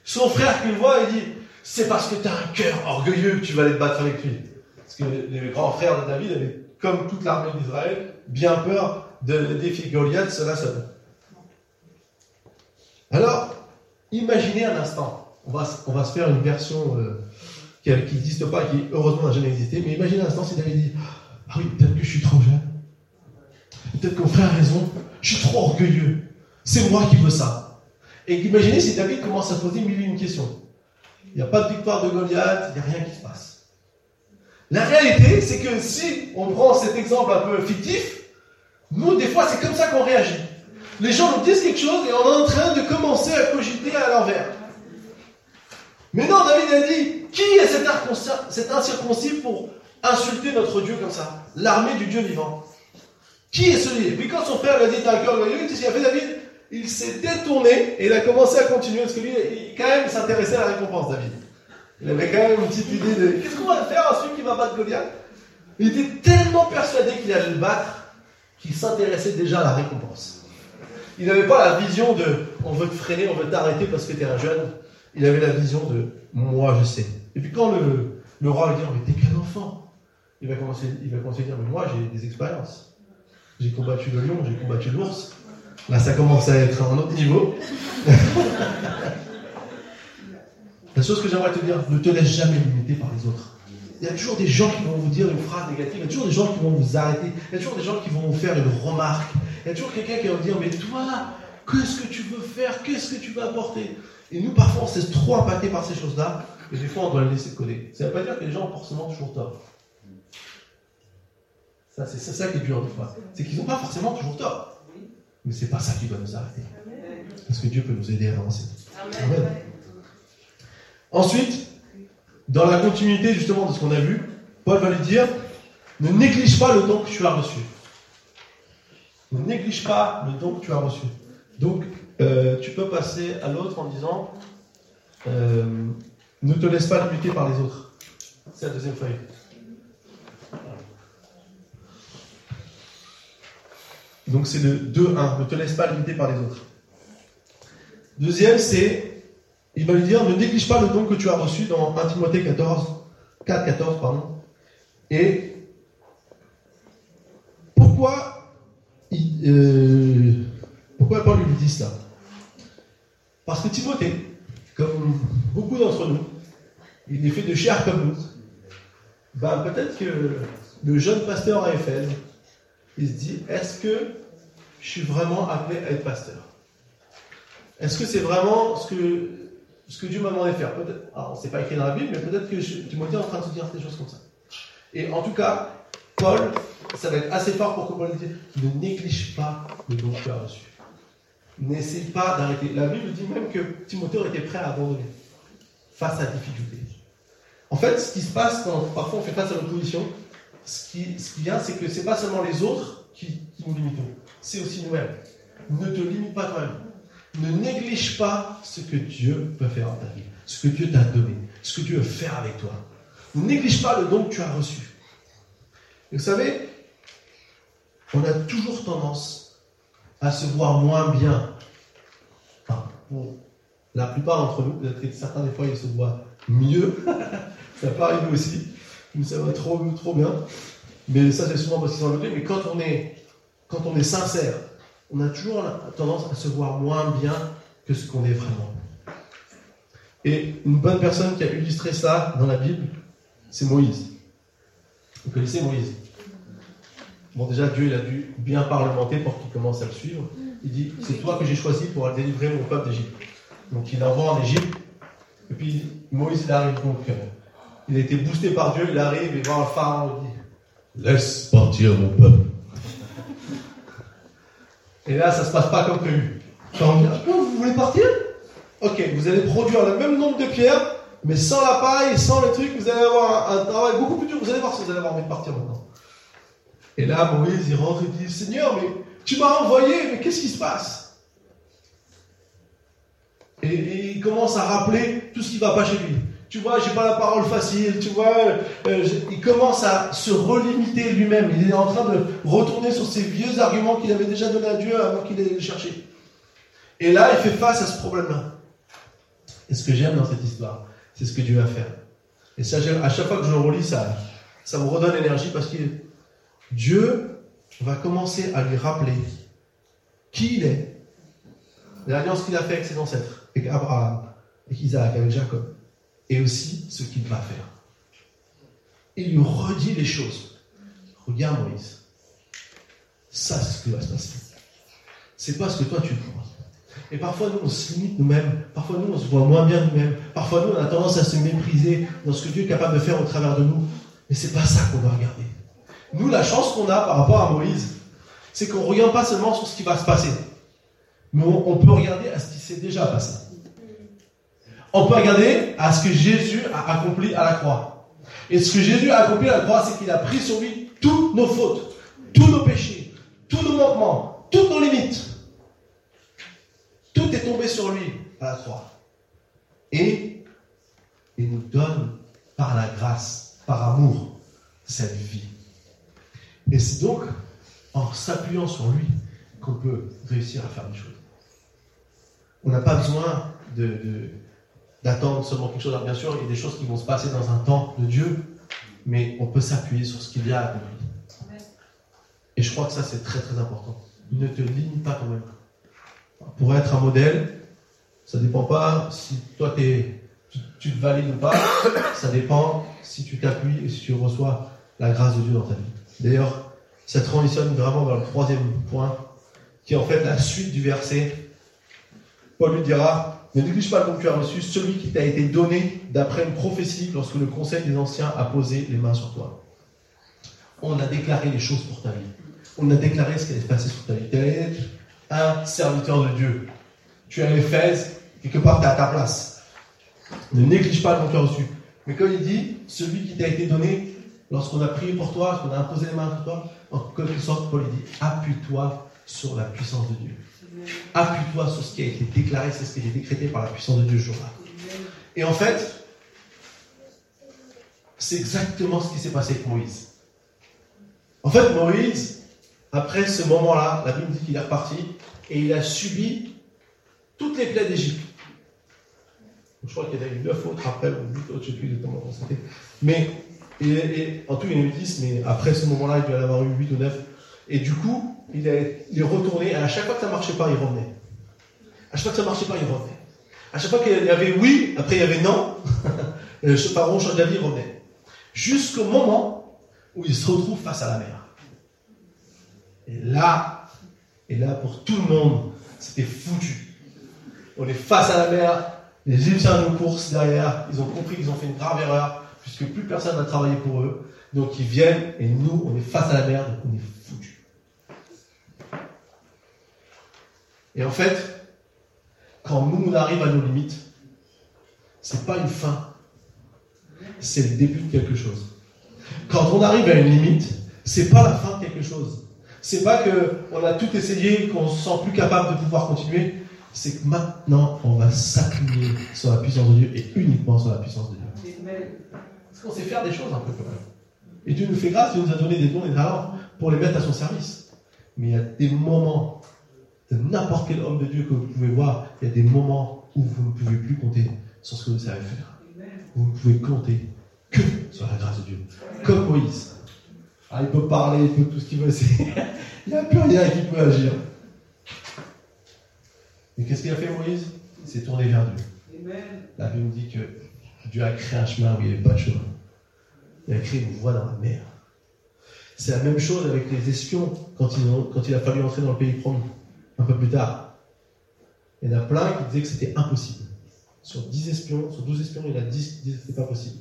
Son frère qui le voit, il dit C'est parce que t'as un cœur orgueilleux que tu vas aller te battre avec lui. Parce que les grands frères de David avaient, comme toute l'armée d'Israël, bien peur de défier Goliath, cela seul. Alors, imaginez un instant. On va, on va se faire une version. Euh, qui n'existe pas, qui heureusement n'a jamais existé. Mais imaginez un instant si David dit Ah oui, peut-être que je suis trop jeune. Peut-être que mon frère a raison. Je suis trop orgueilleux. C'est moi qui veux ça. Et imaginez si David commence à poser mille et une questions. Il n'y a pas de victoire de Goliath, il n'y a rien qui se passe. La réalité, c'est que si on prend cet exemple un peu fictif, nous, des fois, c'est comme ça qu'on réagit. Les gens nous disent quelque chose et on est en train de commencer à cogiter à l'envers. Mais non, David a dit, qui est cet incirconcis pour insulter notre Dieu comme ça L'armée du Dieu vivant. Qui est celui puis quand son frère lui a dit, t'as un cœur il a fait David Il s'est détourné et il a commencé à continuer, parce que lui, il, quand même, s'intéressait à la récompense, David. Il avait quand même une petite idée de, qu'est-ce qu'on va faire à celui qui va battre Goliath? Il était tellement persuadé qu'il allait le battre, qu'il s'intéressait déjà à la récompense. Il n'avait pas la vision de, on veut te freiner, on veut t'arrêter parce que tu es un jeune il avait la vision de moi je sais. Et puis quand le, roi lui dit mais t'es qu'un enfant, il va, commencer, il va commencer à dire mais moi j'ai des expériences. J'ai combattu le lion, j'ai combattu l'ours. Là ça commence à être à un autre niveau. la chose que j'aimerais te dire, ne te laisse jamais limiter par les autres. Il y a toujours des gens qui vont vous dire une phrase négative, il y a toujours des gens qui vont vous arrêter, il y a toujours des gens qui vont vous faire une remarque, il y a toujours quelqu'un qui va vous dire mais toi, qu'est-ce que tu veux faire, qu'est-ce que tu veux apporter? Et nous, parfois, on se laisse trop impacter par ces choses-là, et des fois, on doit les laisser coller. Ça ne veut pas dire que les gens ont forcément toujours tort. C'est ça qui est dur des fois. C'est qu'ils n'ont pas forcément toujours tort. Mais c'est pas ça qui doit nous arrêter. Parce que Dieu peut nous aider à avancer. Amen. Ensuite, dans la continuité justement de ce qu'on a vu, Paul va lui dire ne néglige pas le don que tu as reçu. Ne néglige pas le don que tu as reçu. Donc, euh, tu peux passer à l'autre en disant euh, Ne te laisse pas limiter par les autres. C'est la deuxième feuille. Donc c'est le 2-1. Ne te laisse pas limiter par les autres. Deuxième, c'est il va lui dire Ne néglige pas le don que tu as reçu dans 1 Timothée 14, 4, 14. Pardon. Et pourquoi, euh, pourquoi Paul lui dit ça? Parce que Timothée, comme beaucoup d'entre nous, il est fait de chair comme nous. Ben, peut-être que le jeune pasteur à Eiffel, il se dit est-ce que je suis vraiment appelé à être pasteur? Est-ce que c'est vraiment ce que, ce que Dieu m'a demandé de faire? Alors, c'est pas écrit dans la Bible, mais peut-être que Timothée est en train de se dire des choses comme ça. Et en tout cas, Paul, ça va être assez fort pour que Paul dise ne néglige pas le don que tu as reçu n'essaye pas d'arrêter. La Bible dit même que Timothée aurait été prêt à abandonner face à la difficulté. En fait, ce qui se passe quand parfois on fait face à l'opposition, ce qui, a, c'est que ce n'est pas seulement les autres qui, nous limitent, c'est aussi nous-mêmes. Ne te limite pas toi-même. Ne néglige pas ce que Dieu peut faire dans ta vie, ce que Dieu t'a donné, ce que Dieu veut faire avec toi. Ne néglige pas le don que tu as reçu. Vous savez, on a toujours tendance à se voir moins bien. Enfin, pour la plupart d'entre nous, peut-être certains des fois ils se voient mieux, ça peut arriver aussi, ça va trop, trop bien. Mais ça c'est souvent parce qu'ils sont mais quand on est, quand on est sincère, on a toujours tendance à se voir moins bien que ce qu'on est vraiment. Et une bonne personne qui a illustré ça dans la Bible, c'est Moïse. Vous connaissez Moïse? Bon, déjà, Dieu, il a dû bien parlementer pour qu'il commence à le suivre. Il dit C'est toi que j'ai choisi pour délivrer mon peuple d'Égypte. Donc, il envoie en Égypte. Et puis, Moïse, il arrive. Donc, euh, il a été boosté par Dieu. Il arrive et voit le pharaon. Il dit Laisse partir mon peuple. Et là, ça ne se passe pas comme prévu. vous voulez partir? Ok, vous allez produire le même nombre de pierres, mais sans la paille, sans le truc, vous allez avoir un, travail beaucoup plus dur. Vous allez voir si vous allez avoir envie de partir maintenant. Et là, Moïse, il rentre et dit Seigneur, mais tu m'as envoyé, mais qu'est-ce qui se passe? Et, il commence à rappeler tout ce qui ne va pas chez lui. Tu vois, j'ai pas la parole facile, tu vois, euh, il commence à se relimiter lui-même. Il est en train de retourner sur ses vieux arguments qu'il avait déjà donnés à Dieu avant qu'il ait les chercher. Et là, il fait face à ce problème-là. Et ce que j'aime dans cette histoire, c'est ce que Dieu va faire. Et ça, à chaque fois que je le relis, ça, ça me redonne l'énergie parce que Dieu va commencer à lui rappeler qui il est, l'alliance qu'il a fait avec ses ancêtres, avec Abraham, avec Isaac, avec Jacob et aussi ce qu'il va faire. Il lui redit les choses. Regarde Moïse. Ça, c'est ce qui va se passer. C'est pas ce que toi tu crois. Et parfois, nous, on se limite nous-mêmes. Parfois, nous, on se voit moins bien nous-mêmes. Parfois, nous, on a tendance à se mépriser dans ce que Dieu est capable de faire au travers de nous. Mais c'est pas ça qu'on doit regarder. Nous, la chance qu'on a par rapport à Moïse, c'est qu'on ne regarde pas seulement sur ce qui va se passer. Mais on peut regarder à ce qui s'est déjà passé on peut regarder à ce que Jésus a accompli à la croix. Et ce que Jésus a accompli à la croix, c'est qu'il a pris sur lui toutes nos fautes, tous nos péchés, tous nos manquements, toutes nos limites. Tout est tombé sur lui à la croix. Et il nous donne par la grâce, par amour, cette vie. Et c'est donc en s'appuyant sur lui qu'on peut réussir à faire des choses. On n'a pas besoin de d'attendre seulement quelque chose. Alors bien sûr, il y a des choses qui vont se passer dans un temps de Dieu, mais on peut s'appuyer sur ce qu'il y a à lui. Et je crois que ça, c'est très très important. Ne te limite pas toi-même. Pour être un modèle, ça ne dépend pas si toi es, tu, tu, te valides ou pas, ça dépend si tu t'appuies et si tu reçois la grâce de Dieu dans ta vie. D'ailleurs, ça transitionne vraiment vers le troisième point, qui est en fait la suite du verset. Paul lui dira, ne néglige pas le tu as reçu, celui qui t'a été donné d'après une prophétie lorsque le conseil des anciens a posé les mains sur toi. On a déclaré les choses pour ta vie. On a déclaré ce qui allait se passer sur ta vie. Tu être un serviteur de Dieu. Tu es à Éphèse, quelque part tu es à ta place. Ne néglige pas le tu as reçu. Mais comme il dit, celui qui t'a été donné, lorsqu'on a prié pour toi, lorsqu'on a imposé les mains sur toi, en quelque sorte, Paul dit, appuie-toi sur la puissance de Dieu. Appuie-toi sur ce qui a été déclaré, c'est ce qui a été décrété par la puissance de Dieu jour-là. Et en fait, c'est exactement ce qui s'est passé avec Moïse. En fait, Moïse, après ce moment-là, la Bible dit qu'il est reparti et il a subi toutes les plaies d'Égypte. Je crois qu'il y en a eu 9 autres après, ou 8 autres, je ne sais plus exactement comment. Mais, et, en tout, il y en a eu 10, mais après ce moment-là, il doit y en avoir eu 8 ou 9. Et du coup, il est, retourné, et à chaque fois que ça ne marchait pas, il revenait. À chaque fois que ça ne marchait pas, il revenait. À chaque fois qu'il y avait oui, après il y avait non, ce pharaon change d'avis, il revenait. Jusqu'au moment où il se retrouve face à la mer. Et là, et là, pour tout le monde, c'était foutu. On est face à la mer, les Égyptiens nous courent derrière, ils ont compris qu'ils ont fait une grave erreur, puisque plus personne n'a travaillé pour eux. Donc ils viennent, et nous, on est face à la mer, donc on est Et en fait, quand nous, on arrive à nos limites, c'est pas une fin, c'est le début de quelque chose. Quand on arrive à une limite, c'est pas la fin de quelque chose. C'est pas que on a tout essayé, qu'on se sent plus capable de pouvoir continuer. C'est que maintenant, on va s'appuyer sur la puissance de Dieu et uniquement sur la puissance de Dieu. Parce qu'on sait faire des choses un peu quand même. Et Dieu nous fait grâce, Dieu nous a donné des dons et des talents pour les mettre à son service. Mais il y a des moments de n'importe quel homme de Dieu que vous pouvez voir, il y a des moments où vous ne pouvez plus compter sur ce que vous savez faire. Vous ne pouvez compter que sur la grâce de Dieu. Comme Moïse. Ah, il peut parler, il peut tout ce qu'il veut, il n'y a plus rien qui peut agir. Et qu'est-ce qu'il a fait Moïse? Il s'est tourné vers Dieu. La Bible dit que Dieu a créé un chemin où il n'y avait pas de chemin. Il a créé une voie dans la mer. C'est la même chose avec les espions quand, quand il a fallu entrer dans le pays promis un peu plus tard. Il y en a plein qui disaient que c'était impossible. Sur 10 espions, sur 12 espions, il y en a 10 qui disaient que c'était pas possible.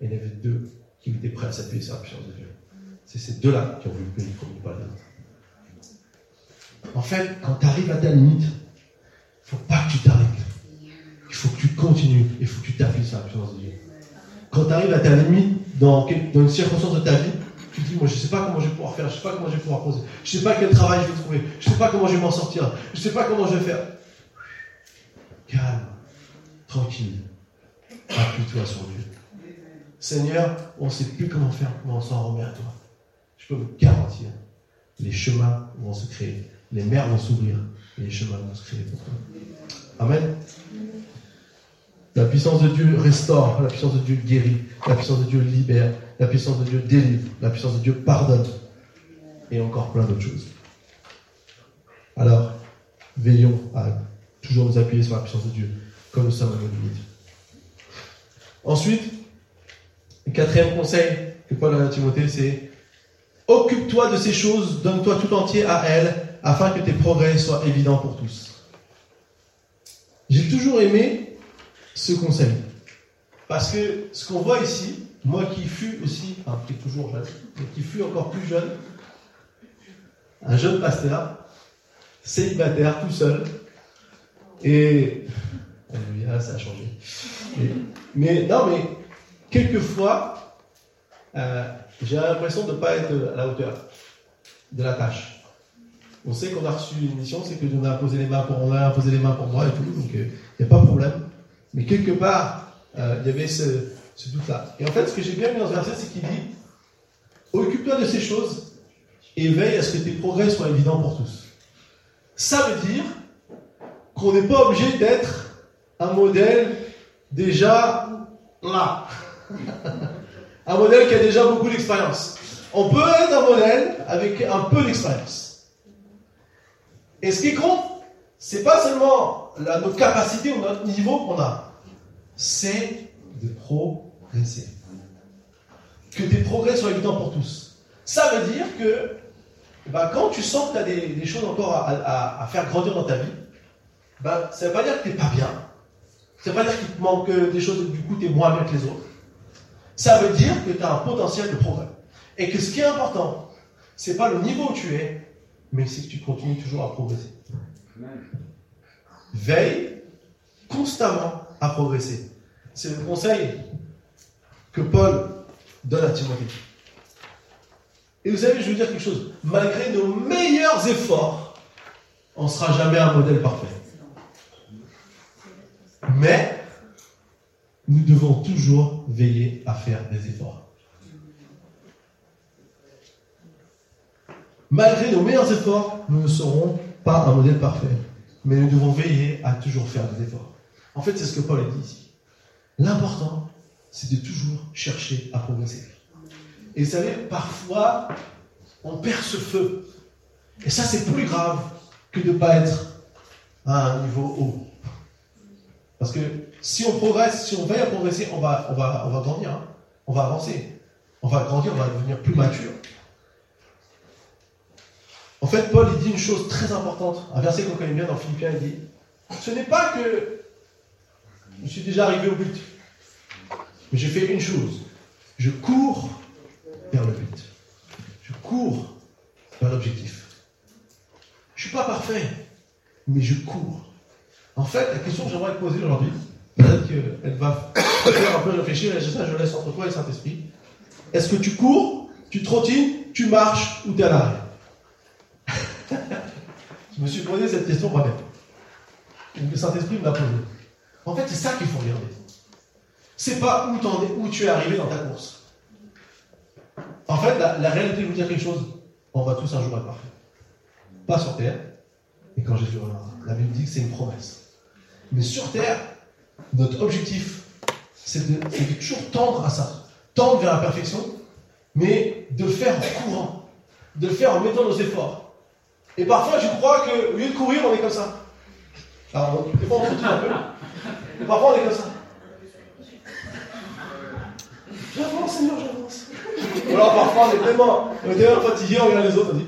Et il y en avait deux qui étaient prêts à s'appuyer sur la puissance de Dieu. C'est ces deux-là qui ont voulu que le pas les autres. En fait, quand tu arrives à ta limite, faut pas que tu t'arrêtes. Il faut que tu continues. Il faut que tu t'appuies sur la puissance de Dieu. Quand tu arrives à ta limite dans, dans une circonstance de ta vie, tu dis, moi je ne sais pas comment je vais pouvoir faire, je ne sais pas comment je vais pouvoir poser, je ne sais pas quel travail je vais trouver, je ne sais pas comment je vais m'en sortir, je ne sais pas comment je vais faire. Calme, tranquille, appuie-toi sur Dieu. Seigneur, on ne sait plus comment faire, mais on s'en remet à toi. Je peux vous garantir, les chemins vont se créer, les mers vont s'ouvrir, et les chemins vont se créer pour toi. Amen. La puissance de Dieu restaure, la puissance de Dieu guérit, la puissance de Dieu libère, la puissance de Dieu délivre, la puissance de Dieu pardonne, et encore plein d'autres choses. Alors, veillons à toujours nous appuyer sur la puissance de Dieu, comme nous sommes à nos limites. Ensuite, le quatrième conseil que Paul a à Timothée, c'est occupe-toi de ces choses, donne-toi tout entier à elles, afin que tes progrès soient évidents pour tous. J'ai toujours aimé ce conseil. Parce que ce qu'on voit ici, moi qui fus aussi, enfin qui est toujours jeune, mais qui fus encore plus jeune, un jeune pasteur, célibataire, tout seul, et. ça a changé. mais non, mais quelquefois, euh, j'ai l'impression de ne pas être à la hauteur de la tâche. On sait qu'on a reçu une mission, c'est que on a posé les mains pour, on a posé les mains pour moi et tout, donc il euh, n'y a pas de problème. Mais quelque part, euh, il y avait ce, doute-là. Et en fait, ce que j'ai bien mis dans ce verset, c'est qu'il dit Occupe-toi de ces choses et veille à ce que tes progrès soient évidents pour tous. Ça veut dire qu'on n'est pas obligé d'être un modèle déjà là. un modèle qui a déjà beaucoup d'expérience. On peut être un modèle avec un peu d'expérience. Et ce qui compte, c'est pas seulement notre capacité ou notre niveau qu'on a, c'est de progresser. Que tes progrès soient évidents pour tous. Ça veut dire que bah, quand tu sens que tu as des, choses encore à, faire grandir dans ta vie, bah, ça ne veut pas dire que tu n'es pas bien. Ça ne veut pas dire qu'il te manque des choses, du coup tu es moins bien que les autres. Ça veut dire que tu as un potentiel de progrès. Et que ce qui est important, ce n'est pas le niveau où tu es, mais c'est que tu continues toujours à progresser. Veille constamment à progresser. C'est le conseil que Paul donne à Timothée. Et vous savez, je vous dire quelque chose. Malgré nos meilleurs efforts, on ne sera jamais un modèle parfait. Mais nous devons toujours veiller à faire des efforts. Malgré nos meilleurs efforts, nous ne serons pas un modèle parfait. Mais nous devons veiller à toujours faire des efforts. En fait, c'est ce que Paul a dit ici. L'important, c'est de toujours chercher à progresser. Et vous savez, parfois, on perd ce feu. Et ça, c'est plus grave que de ne pas être à un niveau haut. Parce que si on progresse, si on veille à progresser, on va, on va, on va grandir. Hein. On va avancer. On va grandir, on va devenir plus mature. En fait, Paul, il dit une chose très importante. Un verset qu'on connaît bien dans Philippiens, il dit Ce n'est pas que je suis déjà arrivé au but, mais j'ai fait une chose. Je cours vers le but. Je cours vers l'objectif. Je ne suis pas parfait, mais je cours. En fait, la question que j'aimerais te poser aujourd'hui, peut-être qu'elle va faire un peu réfléchir, et je laisse entre toi et Saint-Esprit. Est-ce que tu cours, tu trottines, tu marches ou tu es à l'arrêt? Je me suis posé cette question moi-même. Le Saint-Esprit me l'a posée. En fait, c'est ça qu'il faut regarder. C'est pas où, tu es arrivé dans ta course. En fait, la, réalité, je vous dire quelque chose, on va tous un jour être parfait. Pas sur terre, et quand Jésus reviendra. La Bible dit que c'est une promesse. Mais sur terre, notre objectif, c'est de, de, toujours tendre à ça. Tendre vers la perfection, mais de faire en courant. De faire en mettant nos efforts. Et parfois, je crois qu'au lieu de courir, on est comme ça. Alors, des fois, on se un peu. Et parfois, on est comme ça. J'avance, Seigneur, j'avance. Ou alors, parfois, on est tellement, on est tellement fatigué, on regarde les autres, on dit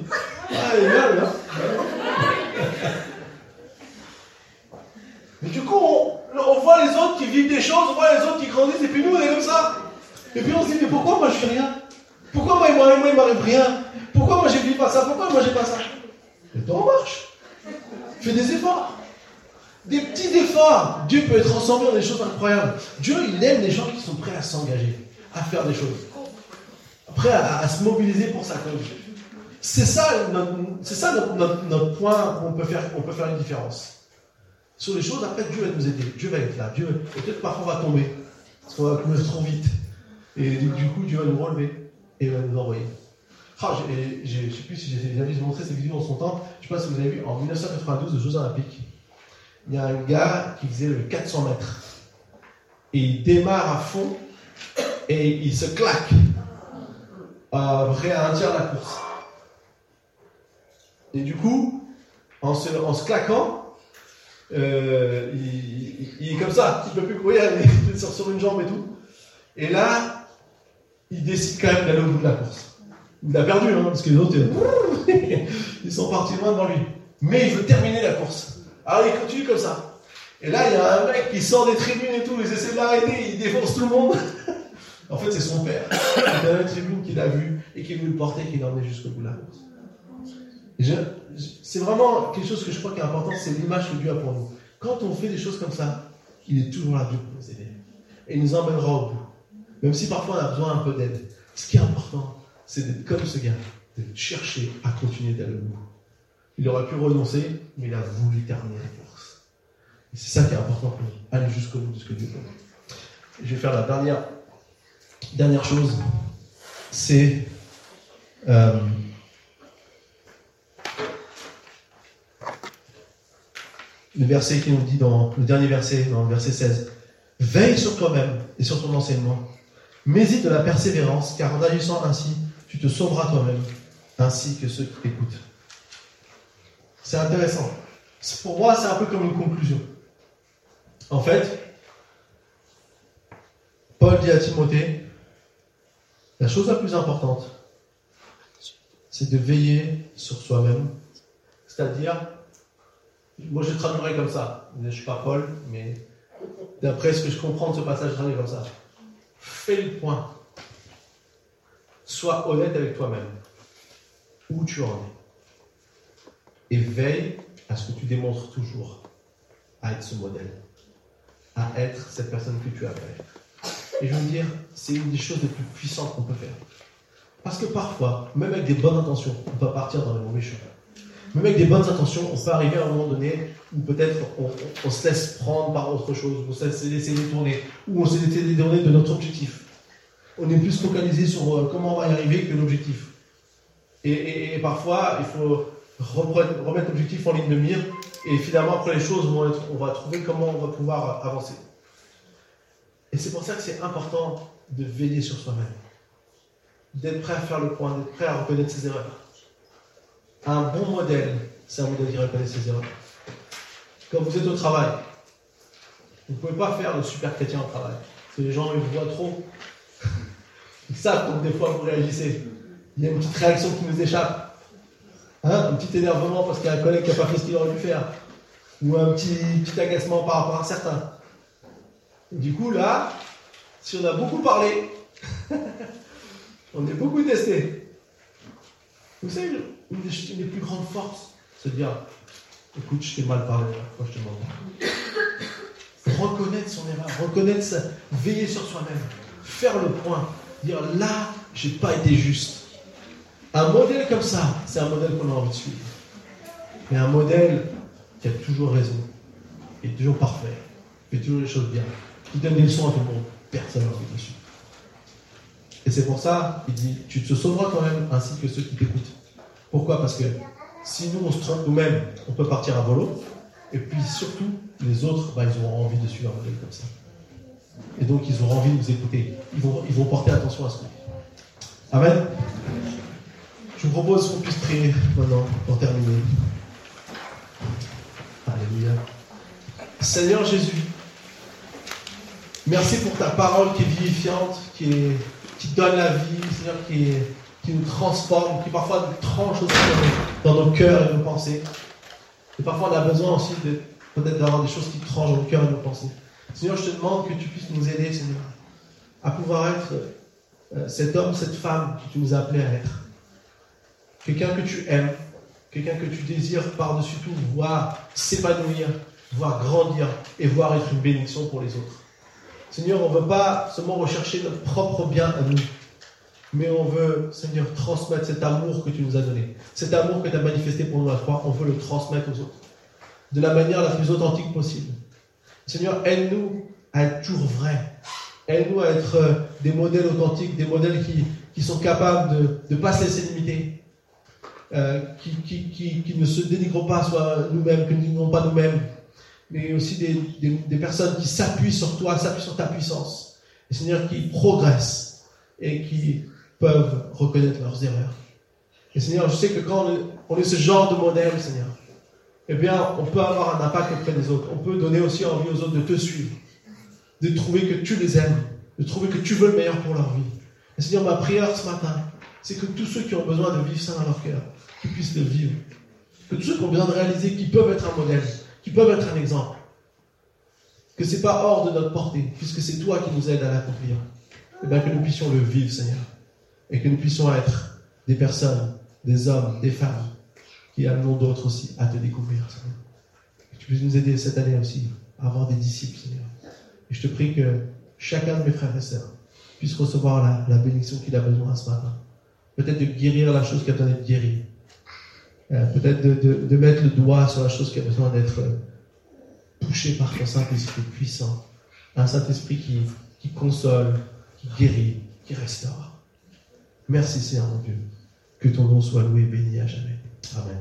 Ah, il est là. Mais du coup, on, voit les autres qui vivent des choses, on voit les autres qui grandissent, et puis nous, on est comme ça. Et puis on se dit, mais pourquoi moi je fais rien? Pourquoi moi, moi il m'arrive rien? Pourquoi moi je vis pas ça? Pourquoi moi j'ai pas ça? Et toi, on marche. Fais des efforts. Des petits efforts, Dieu peut transformer en des choses incroyables. Dieu, il aime les gens qui sont prêts à s'engager, à faire des choses, prêts à, se mobiliser pour sa cause. C'est ça, notre, c'est ça notre, point où on peut, faire, on peut faire une différence. Sur les choses, après, Dieu va nous aider. Dieu va être là. Dieu, peut-être parfois on va tomber. Parce qu'on va courir trop vite. Et du coup, Dieu va nous relever et va nous envoyer. Ah, je ne sais plus si j'ai déjà montré cette vidéo en son temps. Je ne sais pas si vous avez vu, en 1992, aux Jeux Olympiques, il y a un gars qui faisait le 400 mètres. Et il démarre à fond et il se claque après à un tiers de la course. Et du coup, en se, en se claquant, euh, il, est comme ça, il ne peut plus courir, il est sur une jambe et tout. Et là, il décide quand même d'aller au bout de la course. Il a perdu, hein, parce que les autres, ils sont partis loin devant lui. Mais il veut terminer la course. Alors il continue comme ça. Et là, il y a un mec qui sort des tribunes et tout, ils essaient de l'arrêter, il défonce tout le monde. en fait, c'est son père. Il y a une tribune qui l'a vu et qui veut le porter, qui l'a jusqu'au bout de la course. C'est vraiment quelque chose que je crois qui est important, c'est l'image que Dieu a pour nous. Quand on fait des choses comme ça, il est toujours là, pour nous aider. Et il nous emmènera au bout. Même si parfois on a besoin un peu d'aide. Ce qui est important, c'est d'être comme ce gars, de chercher à continuer d'aller au bout. Il aurait pu renoncer, mais il a voulu terminer la course. Et c'est ça qui est important pour nous, aller jusqu'au bout de ce que Dieu veut. Je vais faire la dernière, dernière chose, c'est euh, le verset qui nous dit dans le dernier verset, dans le verset 16. Veille sur toi-même et sur ton enseignement. Mésite de la persévérance, car en agissant ainsi, tu te sauveras toi-même, ainsi que ceux qui t'écoutent. C'est intéressant. Pour moi, c'est un peu comme une conclusion. En fait, Paul dit à Timothée, la chose la plus importante, c'est de veiller sur soi-même. C'est-à-dire, moi je traduirais comme ça. Je ne suis pas Paul, mais d'après ce que je comprends de ce passage, je traduis comme ça. Fais le point. Sois honnête avec toi-même. Où tu en es. Et veille à ce que tu démontres toujours à être ce modèle. À être cette personne que tu appelles. Et je veux dire, c'est une des choses les plus puissantes qu'on peut faire. Parce que parfois, même avec des bonnes intentions, on peut partir dans le mauvais chemin. Même avec des bonnes intentions, on peut arriver à un moment donné où peut-être on, se laisse prendre par autre chose, on se laisse détourner, ou on se laisse de notre objectif. On est plus focalisé sur euh, comment on va y arriver que l'objectif. Et, parfois, il faut remettre l'objectif en ligne de mire, et finalement, après les choses vont être, on va trouver comment on va pouvoir avancer. Et c'est pour ça que c'est important de veiller sur soi-même d'être prêt à faire le point, d'être prêt à reconnaître ses erreurs. Un bon modèle, c'est un modèle qui reconnaît ses erreurs. Quand vous êtes au travail, vous ne pouvez pas faire le super chrétien au travail. Parce que les gens, ils vous voient trop. Ils savent quand des fois vous réagissez. Il y a une petite réaction qui nous échappe. Hein un petit énervement parce qu'il y a un collègue qui n'a pas fait ce qu'il aurait dû faire. Ou un petit, petit agacement par rapport à certains. du coup, là, si on a beaucoup parlé, On est beaucoup testé. Vous savez, une des, plus grandes forces, c'est de dire écoute, je t'ai mal parlé la je te. Reconnaître son erreur, reconnaître ça, veiller sur soi-même, faire le point, dire là, j'ai pas été juste. Un modèle comme ça, c'est un modèle qu'on a envie de suivre. Mais un modèle qui a toujours raison, qui est toujours parfait, qui fait toujours les choses bien, qui donne des leçons à tout le monde, personne n'a envie de suivre. Et c'est pour ça, il dit, tu te sauveras quand même, ainsi que ceux qui t'écoutent. Pourquoi? Parce que si nous, on se trompe nous-mêmes, on peut partir à volo. Et puis surtout, les autres, bah, ils auront envie de suivre un modèle comme ça. Et donc, ils auront envie de nous écouter. Ils vont, ils vont porter attention à ce qu'on dit. Amen. Je vous propose qu'on puisse prier maintenant pour terminer. Alléluia. Seigneur Jésus, merci pour ta parole qui est vivifiante, qui est qui donne la vie, Seigneur, qui, qui nous transforme, qui parfois nous tranche aussi dans nos, cœurs et nos pensées. Et parfois on a besoin aussi peut-être d'avoir des choses qui tranchent dans nos cœurs et nos pensées. Seigneur, je te demande que tu puisses nous aider, Seigneur, à pouvoir être euh, cet homme, cette femme que tu nous as appelés à être. Quelqu'un que tu aimes, quelqu'un que tu désires par-dessus tout voir s'épanouir voir grandir et voir être une bénédiction pour les autres. Seigneur, on ne veut pas seulement rechercher notre propre bien à nous, mais on veut, Seigneur, transmettre cet amour que tu nous as donné, cet amour que tu as manifesté pour nous à la croix, on veut le transmettre aux autres, de la manière la plus authentique possible. Seigneur, aide-nous à être toujours vrais, aide-nous à être euh, des modèles authentiques, des modèles qui, qui sont capables de ne pas se laisser limiter, euh, qui, qui, qui, qui, ne se dénigrent pas soit nous-mêmes, que nous n'ont pas nous-mêmes, mais aussi des, des, personnes qui s'appuient sur toi, s'appuient sur ta puissance. Et Seigneur, qui progressent et qui peuvent reconnaître leurs erreurs. Et Seigneur, je sais que quand on est ce genre de modèle, Seigneur, eh bien, on peut avoir un impact auprès des autres. On peut donner aussi envie aux autres de te suivre, de trouver que tu les aimes, de trouver que tu veux le meilleur pour leur vie. Et Seigneur, ma prière ce matin, c'est que tous ceux qui ont besoin de vivre ça dans leur cœur, qu'ils puissent le vivre. Que tous ceux qui ont besoin de réaliser qu'ils peuvent être un modèle, qu'ils peuvent être un exemple. Que ce n'est pas hors de notre portée, puisque c'est toi qui nous aides à l'accomplir. Eh bien que nous puissions le vivre, Seigneur. Et que nous puissions être des personnes, des hommes, des femmes, qui amènent d'autres aussi à te découvrir, Seigneur. Que tu puisses nous aider cette année aussi à avoir des disciples, Seigneur. Et je te prie que chacun de mes frères et sœurs puisse recevoir la, bénédiction qu'il a besoin ce matin. Peut-être de guérir la chose qui a besoin d'être guérie. Euh, peut-être de, mettre le doigt sur la chose qui a besoin d'être euh, touchée par ton Saint-Esprit puissant. Un Saint-Esprit qui, qui console, qui guérit, qui restaure. Merci Seigneur mon Dieu. Que ton nom soit loué et béni à jamais. Amen.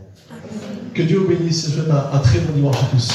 Que Dieu bénisse. Je souhaite un, un très bon dimanche à tous.